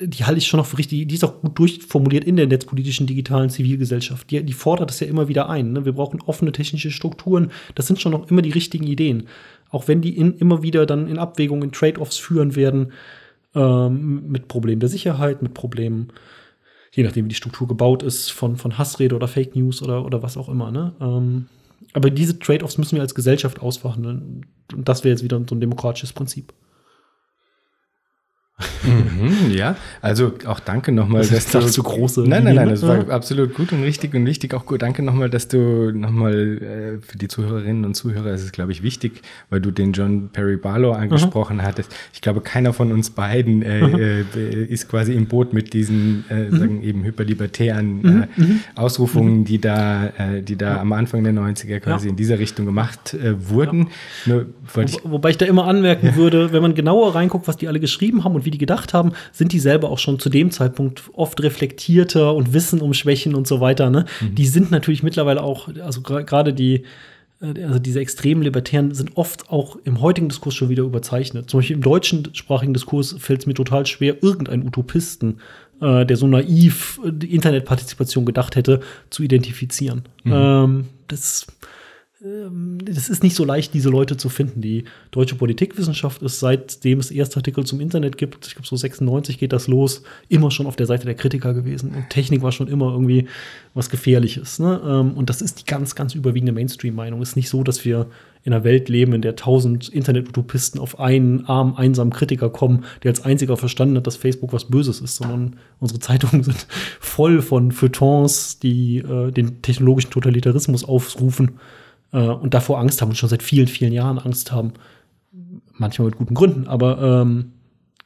die halte ich schon noch für richtig, die ist auch gut durchformuliert in der netzpolitischen digitalen Zivilgesellschaft. Die, die fordert das ja immer wieder ein. Ne? Wir brauchen offene technische Strukturen. Das sind schon noch immer die richtigen Ideen. Auch wenn die in, immer wieder dann in Abwägungen, Trade-offs führen werden, ähm, mit Problemen der Sicherheit, mit Problemen, je nachdem, wie die Struktur gebaut ist, von, von Hassrede oder Fake News oder, oder was auch immer. Ne? Ähm, aber diese Trade-offs müssen wir als Gesellschaft ausverhandeln. Und das wäre jetzt wieder so ein demokratisches Prinzip. Mhm, ja, also auch danke nochmal, das dass du zu große. Nein, nein, nein, das war absolut gut und richtig und wichtig. Auch gut, danke nochmal, dass du nochmal äh, für die Zuhörerinnen und Zuhörer ist es, glaube ich, wichtig, weil du den John Perry Barlow angesprochen mhm. hattest. Ich glaube, keiner von uns beiden äh, mhm. äh, ist quasi im Boot mit diesen, äh, mhm. sagen eben hyperlibertären mhm. äh, mhm. Ausrufungen, die da, äh, die da ja. am Anfang der 90er quasi ja. in dieser Richtung gemacht wurden. Ja. Nur, Wo, ich, wobei ich da immer anmerken würde, wenn man genauer reinguckt, was die alle geschrieben haben und wie die gedacht haben, sind die selber auch schon zu dem Zeitpunkt oft reflektierter und wissen um Schwächen und so weiter. Ne? Mhm. Die sind natürlich mittlerweile auch, also gerade die, äh, also diese extremen Libertären sind oft auch im heutigen Diskurs schon wieder überzeichnet. Zum Beispiel im deutschen sprachigen Diskurs fällt es mir total schwer, irgendeinen Utopisten äh, der so naiv die Internetpartizipation gedacht hätte, zu identifizieren. Mhm. Ähm, das das ist nicht so leicht, diese Leute zu finden. Die deutsche Politikwissenschaft ist, seitdem es erste Artikel zum Internet gibt, ich glaube so 96 geht das los, immer schon auf der Seite der Kritiker gewesen. Und Technik war schon immer irgendwie was Gefährliches. Ne? Ähm, und das ist die ganz, ganz überwiegende Mainstream-Meinung. Es ist nicht so, dass wir in einer Welt leben, in der tausend Internet-Utopisten auf einen armen, einsamen Kritiker kommen, der als einziger verstanden hat, dass Facebook was Böses ist, sondern unsere Zeitungen sind voll von Feuilletons, die äh, den technologischen Totalitarismus aufrufen äh, und davor Angst haben und schon seit vielen, vielen Jahren Angst haben. Manchmal mit guten Gründen, aber ähm,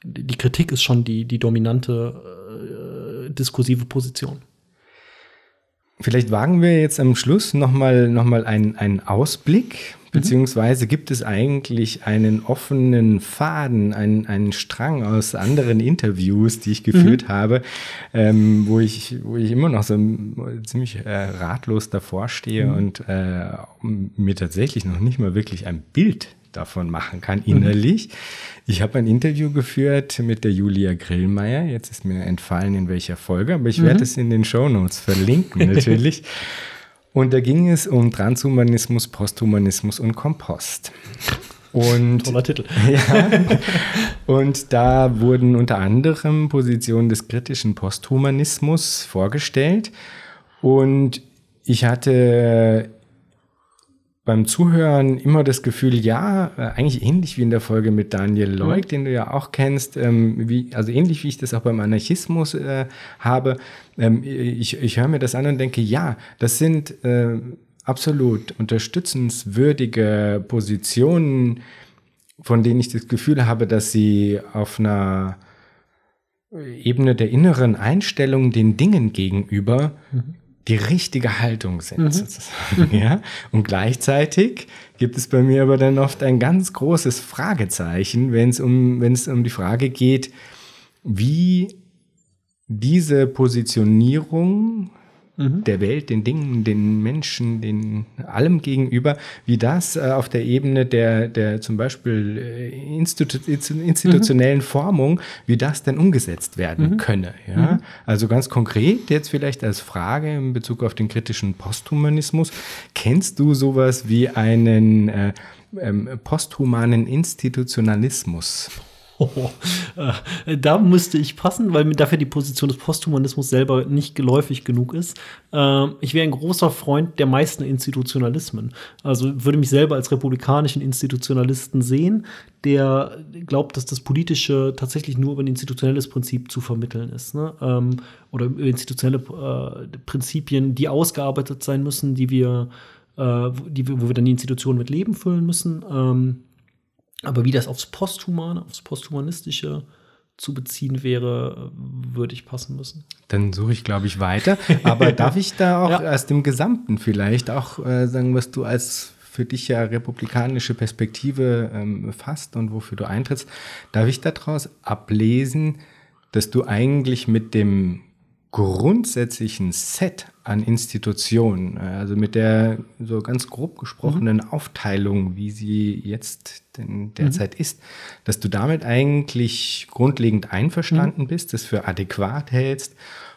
die Kritik ist schon die, die dominante äh, diskursive Position. Vielleicht wagen wir jetzt am Schluss nochmal noch mal einen, einen Ausblick Beziehungsweise gibt es eigentlich einen offenen Faden, einen, einen Strang aus anderen Interviews, die ich geführt mhm. habe, ähm, wo, ich, wo ich immer noch so ziemlich äh, ratlos davor stehe mhm. und äh, mir tatsächlich noch nicht mal wirklich ein Bild davon machen kann, mhm. innerlich. Mhm. Ich habe ein Interview geführt mit der Julia Grillmeier. Jetzt ist mir entfallen, in welcher Folge, aber ich mhm. werde es in den Show Notes verlinken, natürlich. Und da ging es um Transhumanismus, Posthumanismus und Kompost. Und, Toller Titel. Ja, und da wurden unter anderem Positionen des kritischen Posthumanismus vorgestellt. Und ich hatte beim Zuhören immer das Gefühl, ja, äh, eigentlich ähnlich wie in der Folge mit Daniel mhm. Leuk, mhm. den du ja auch kennst, ähm, wie, also ähnlich wie ich das auch beim Anarchismus äh, habe. Ähm, ich, ich höre mir das an und denke, ja, das sind äh, absolut unterstützenswürdige Positionen, von denen ich das Gefühl habe, dass sie auf einer Ebene der inneren Einstellung den Dingen gegenüber mhm die richtige Haltung sind, mhm. Ja? Und gleichzeitig gibt es bei mir aber dann oft ein ganz großes Fragezeichen, wenn es um, wenn es um die Frage geht, wie diese Positionierung mhm. der Welt, den Dingen, den Menschen, den allem gegenüber, wie das äh, auf der Ebene der, der zum Beispiel äh, Institu institutionellen mhm. Formung, wie das denn umgesetzt werden mhm. könne. Ja? Mhm. Also ganz konkret jetzt vielleicht als Frage in Bezug auf den kritischen Posthumanismus, kennst du sowas wie einen äh, ähm, posthumanen Institutionalismus? Äh, da müsste ich passen, weil mir dafür die Position des Posthumanismus selber nicht geläufig genug ist. Äh, ich wäre ein großer Freund der meisten Institutionalismen. Also würde mich selber als republikanischen Institutionalisten sehen, der glaubt, dass das Politische tatsächlich nur über ein institutionelles Prinzip zu vermitteln ist. Ne? Ähm, oder über institutionelle äh, Prinzipien, die ausgearbeitet sein müssen, die wir, äh, wo wir dann die Institutionen mit Leben füllen müssen. Ähm, aber wie das aufs Posthumane, aufs Posthumanistische zu beziehen wäre, würde ich passen müssen. Dann suche ich, glaube ich, weiter. Aber darf ich da auch ja. aus dem Gesamten vielleicht auch äh, sagen, was du als für dich ja republikanische Perspektive ähm, fasst und wofür du eintrittst, darf ich daraus ablesen, dass du eigentlich mit dem grundsätzlichen Set an Institutionen, also mit der so ganz grob gesprochenen mhm. Aufteilung, wie sie jetzt denn derzeit mhm. ist, dass du damit eigentlich grundlegend einverstanden mhm. bist, das für adäquat hältst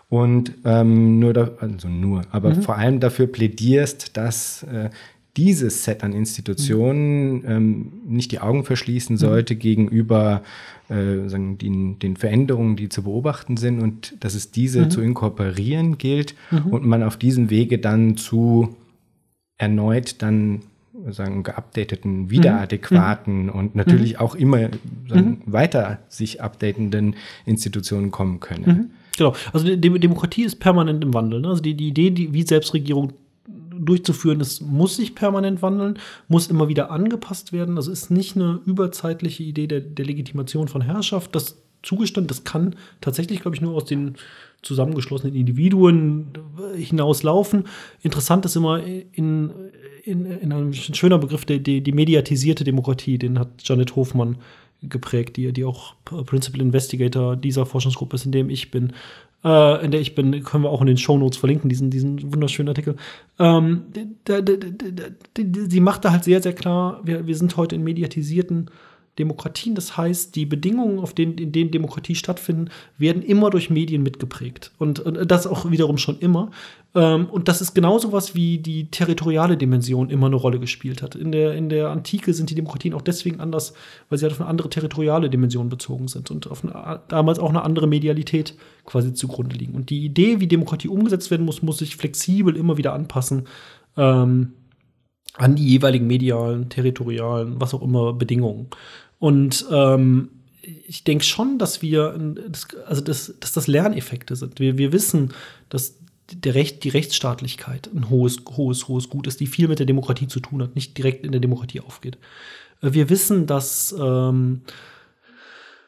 und ähm, nur, da, also nur, aber mhm. vor allem dafür plädierst, dass äh, dieses Set an Institutionen ähm, nicht die Augen verschließen mhm. sollte gegenüber äh, sagen, den, den Veränderungen, die zu beobachten sind und dass es diese mhm. zu inkorporieren gilt mhm. und man auf diesem Wege dann zu erneut dann sagen geupdateten, wiederadäquaten mhm. und natürlich mhm. auch immer sagen, mhm. weiter sich updatenden Institutionen kommen können. Genau. Also die Demokratie ist permanent im Wandel. Ne? Also die, die Idee, die, wie Selbstregierung durchzuführen ist, muss sich permanent wandeln, muss immer wieder angepasst werden. Das ist nicht eine überzeitliche Idee der, der Legitimation von Herrschaft. Das zugestanden, das kann tatsächlich, glaube ich, nur aus den zusammengeschlossenen Individuen hinauslaufen. Interessant ist immer in, in, in einem schöner Begriff, die, die, die mediatisierte Demokratie, den hat Janet Hofmann geprägt, die, die auch Principal Investigator dieser Forschungsgruppe ist, in dem ich bin äh, in der ich bin, können wir auch in den Shownotes verlinken, diesen, diesen wunderschönen Artikel. Ähm, sie macht da halt sehr, sehr klar, wir, wir sind heute in mediatisierten Demokratien. Das heißt, die Bedingungen, auf denen, in denen Demokratie stattfinden, werden immer durch Medien mitgeprägt. Und, und das auch wiederum schon immer. Ähm, und das ist genauso was wie die territoriale Dimension immer eine Rolle gespielt hat. In der, in der Antike sind die Demokratien auch deswegen anders, weil sie halt auf eine andere territoriale Dimension bezogen sind und auf eine, damals auch eine andere Medialität quasi zugrunde liegen. Und die Idee, wie Demokratie umgesetzt werden muss, muss sich flexibel immer wieder anpassen. Ähm, an die jeweiligen medialen, territorialen, was auch immer Bedingungen. Und ähm, ich denke schon, dass wir, also das, dass das Lerneffekte sind. Wir, wir wissen, dass der Recht, die Rechtsstaatlichkeit ein hohes, hohes, hohes Gut ist, die viel mit der Demokratie zu tun hat, nicht direkt in der Demokratie aufgeht. Wir wissen, dass ähm,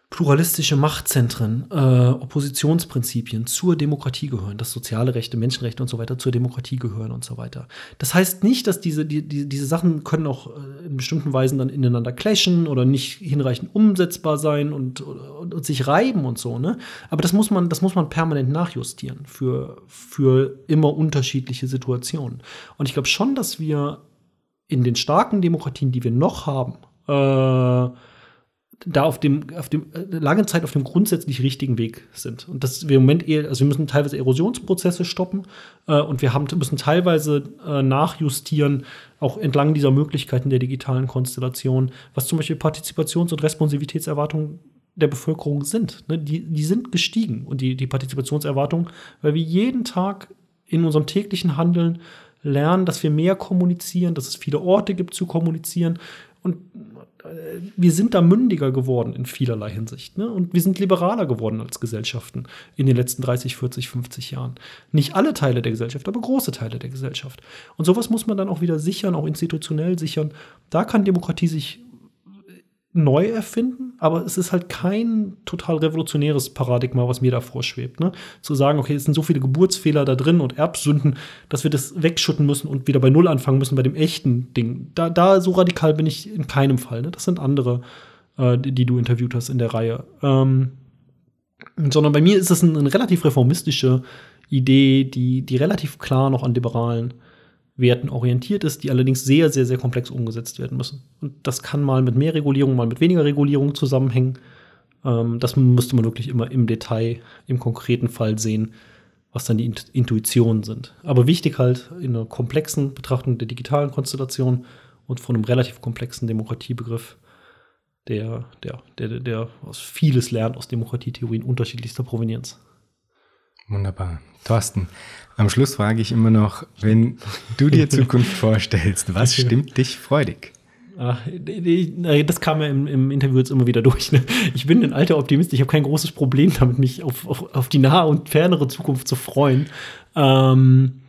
pluralistische Machtzentren, äh, Oppositionsprinzipien zur Demokratie gehören, dass soziale Rechte, Menschenrechte und so weiter zur Demokratie gehören und so weiter. Das heißt nicht, dass diese, die, die, diese Sachen können auch äh, in bestimmten Weisen dann ineinander clashen oder nicht hinreichend umsetzbar sein und, und, und, sich reiben und so, ne? Aber das muss man, das muss man permanent nachjustieren für, für immer unterschiedliche Situationen. Und ich glaube schon, dass wir in den starken Demokratien, die wir noch haben, äh, da auf dem, auf dem äh, lange Zeit auf dem grundsätzlich richtigen Weg sind. Und dass wir im Moment eher, also wir müssen teilweise Erosionsprozesse stoppen äh, und wir haben, müssen teilweise äh, nachjustieren, auch entlang dieser Möglichkeiten der digitalen Konstellation, was zum Beispiel Partizipations- und Responsivitätserwartungen der Bevölkerung sind. Ne? Die, die sind gestiegen und die, die Partizipationserwartungen, weil wir jeden Tag in unserem täglichen Handeln lernen, dass wir mehr kommunizieren, dass es viele Orte gibt zu kommunizieren. Und wir sind da mündiger geworden in vielerlei Hinsicht. Ne? Und wir sind liberaler geworden als Gesellschaften in den letzten 30, 40, 50 Jahren. Nicht alle Teile der Gesellschaft, aber große Teile der Gesellschaft. Und sowas muss man dann auch wieder sichern, auch institutionell sichern. Da kann Demokratie sich neu erfinden, aber es ist halt kein total revolutionäres Paradigma, was mir da vorschwebt. Ne? Zu sagen, okay, es sind so viele Geburtsfehler da drin und Erbsünden, dass wir das wegschütten müssen und wieder bei Null anfangen müssen bei dem echten Ding. Da, da so radikal bin ich in keinem Fall. Ne? Das sind andere, äh, die, die, du interviewt hast in der Reihe. Ähm, sondern bei mir ist es eine, eine relativ reformistische Idee, die, die relativ klar noch an liberalen Werten orientiert ist, die allerdings sehr, sehr, sehr komplex umgesetzt werden müssen. Und das kann mal mit mehr Regulierung, mal mit weniger Regulierung zusammenhängen. Ähm, das müsste man wirklich immer im Detail, im konkreten Fall sehen, was dann die Intuitionen sind. Aber wichtig halt in einer komplexen Betrachtung der digitalen Konstellation und von einem relativ komplexen Demokratiebegriff, der, der, der, der aus vieles lernt aus Demokratietheorien unterschiedlichster Provenienz. Wunderbar. Thorsten, am Schluss frage ich immer noch, wenn du dir Zukunft vorstellst, was stimmt dich freudig? Ach, das kam ja im, im, Interview jetzt immer wieder durch. Ne? Ich bin ein alter Optimist. Ich habe kein großes Problem damit, mich auf, auf, auf, die nahe und fernere Zukunft zu freuen. Ähm,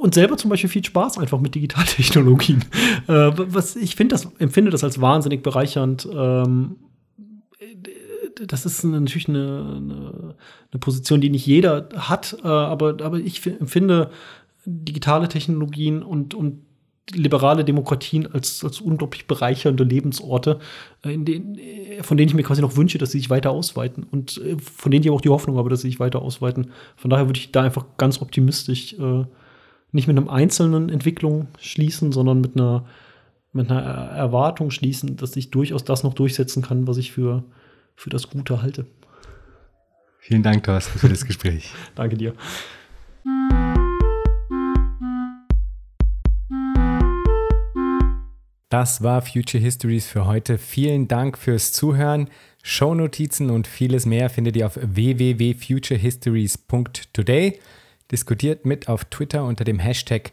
und selber zum Beispiel viel Spaß einfach mit Digitaltechnologien. Äh, was ich finde das, empfinde das als wahnsinnig bereichernd. Ähm, das ist natürlich eine, eine, eine, Position, die nicht jeder hat, äh, aber, aber ich finde digitale Technologien und, und liberale Demokratien als, als unglaublich bereichernde Lebensorte, äh, in denen, äh, von denen ich mir quasi noch wünsche, dass sie sich weiter ausweiten und äh, von denen ich auch die Hoffnung habe, dass sie sich weiter ausweiten. Von daher würde ich da einfach ganz optimistisch äh, nicht mit einem einzelnen Entwicklung schließen, sondern mit einer, mit einer Erwartung schließen, dass sich durchaus das noch durchsetzen kann, was ich für für das Gute halte. Vielen Dank, Thorsten, für das Gespräch. Danke dir. Das war Future Histories für heute. Vielen Dank fürs Zuhören. Shownotizen und vieles mehr findet ihr auf www.futurehistories.today. Diskutiert mit auf Twitter unter dem Hashtag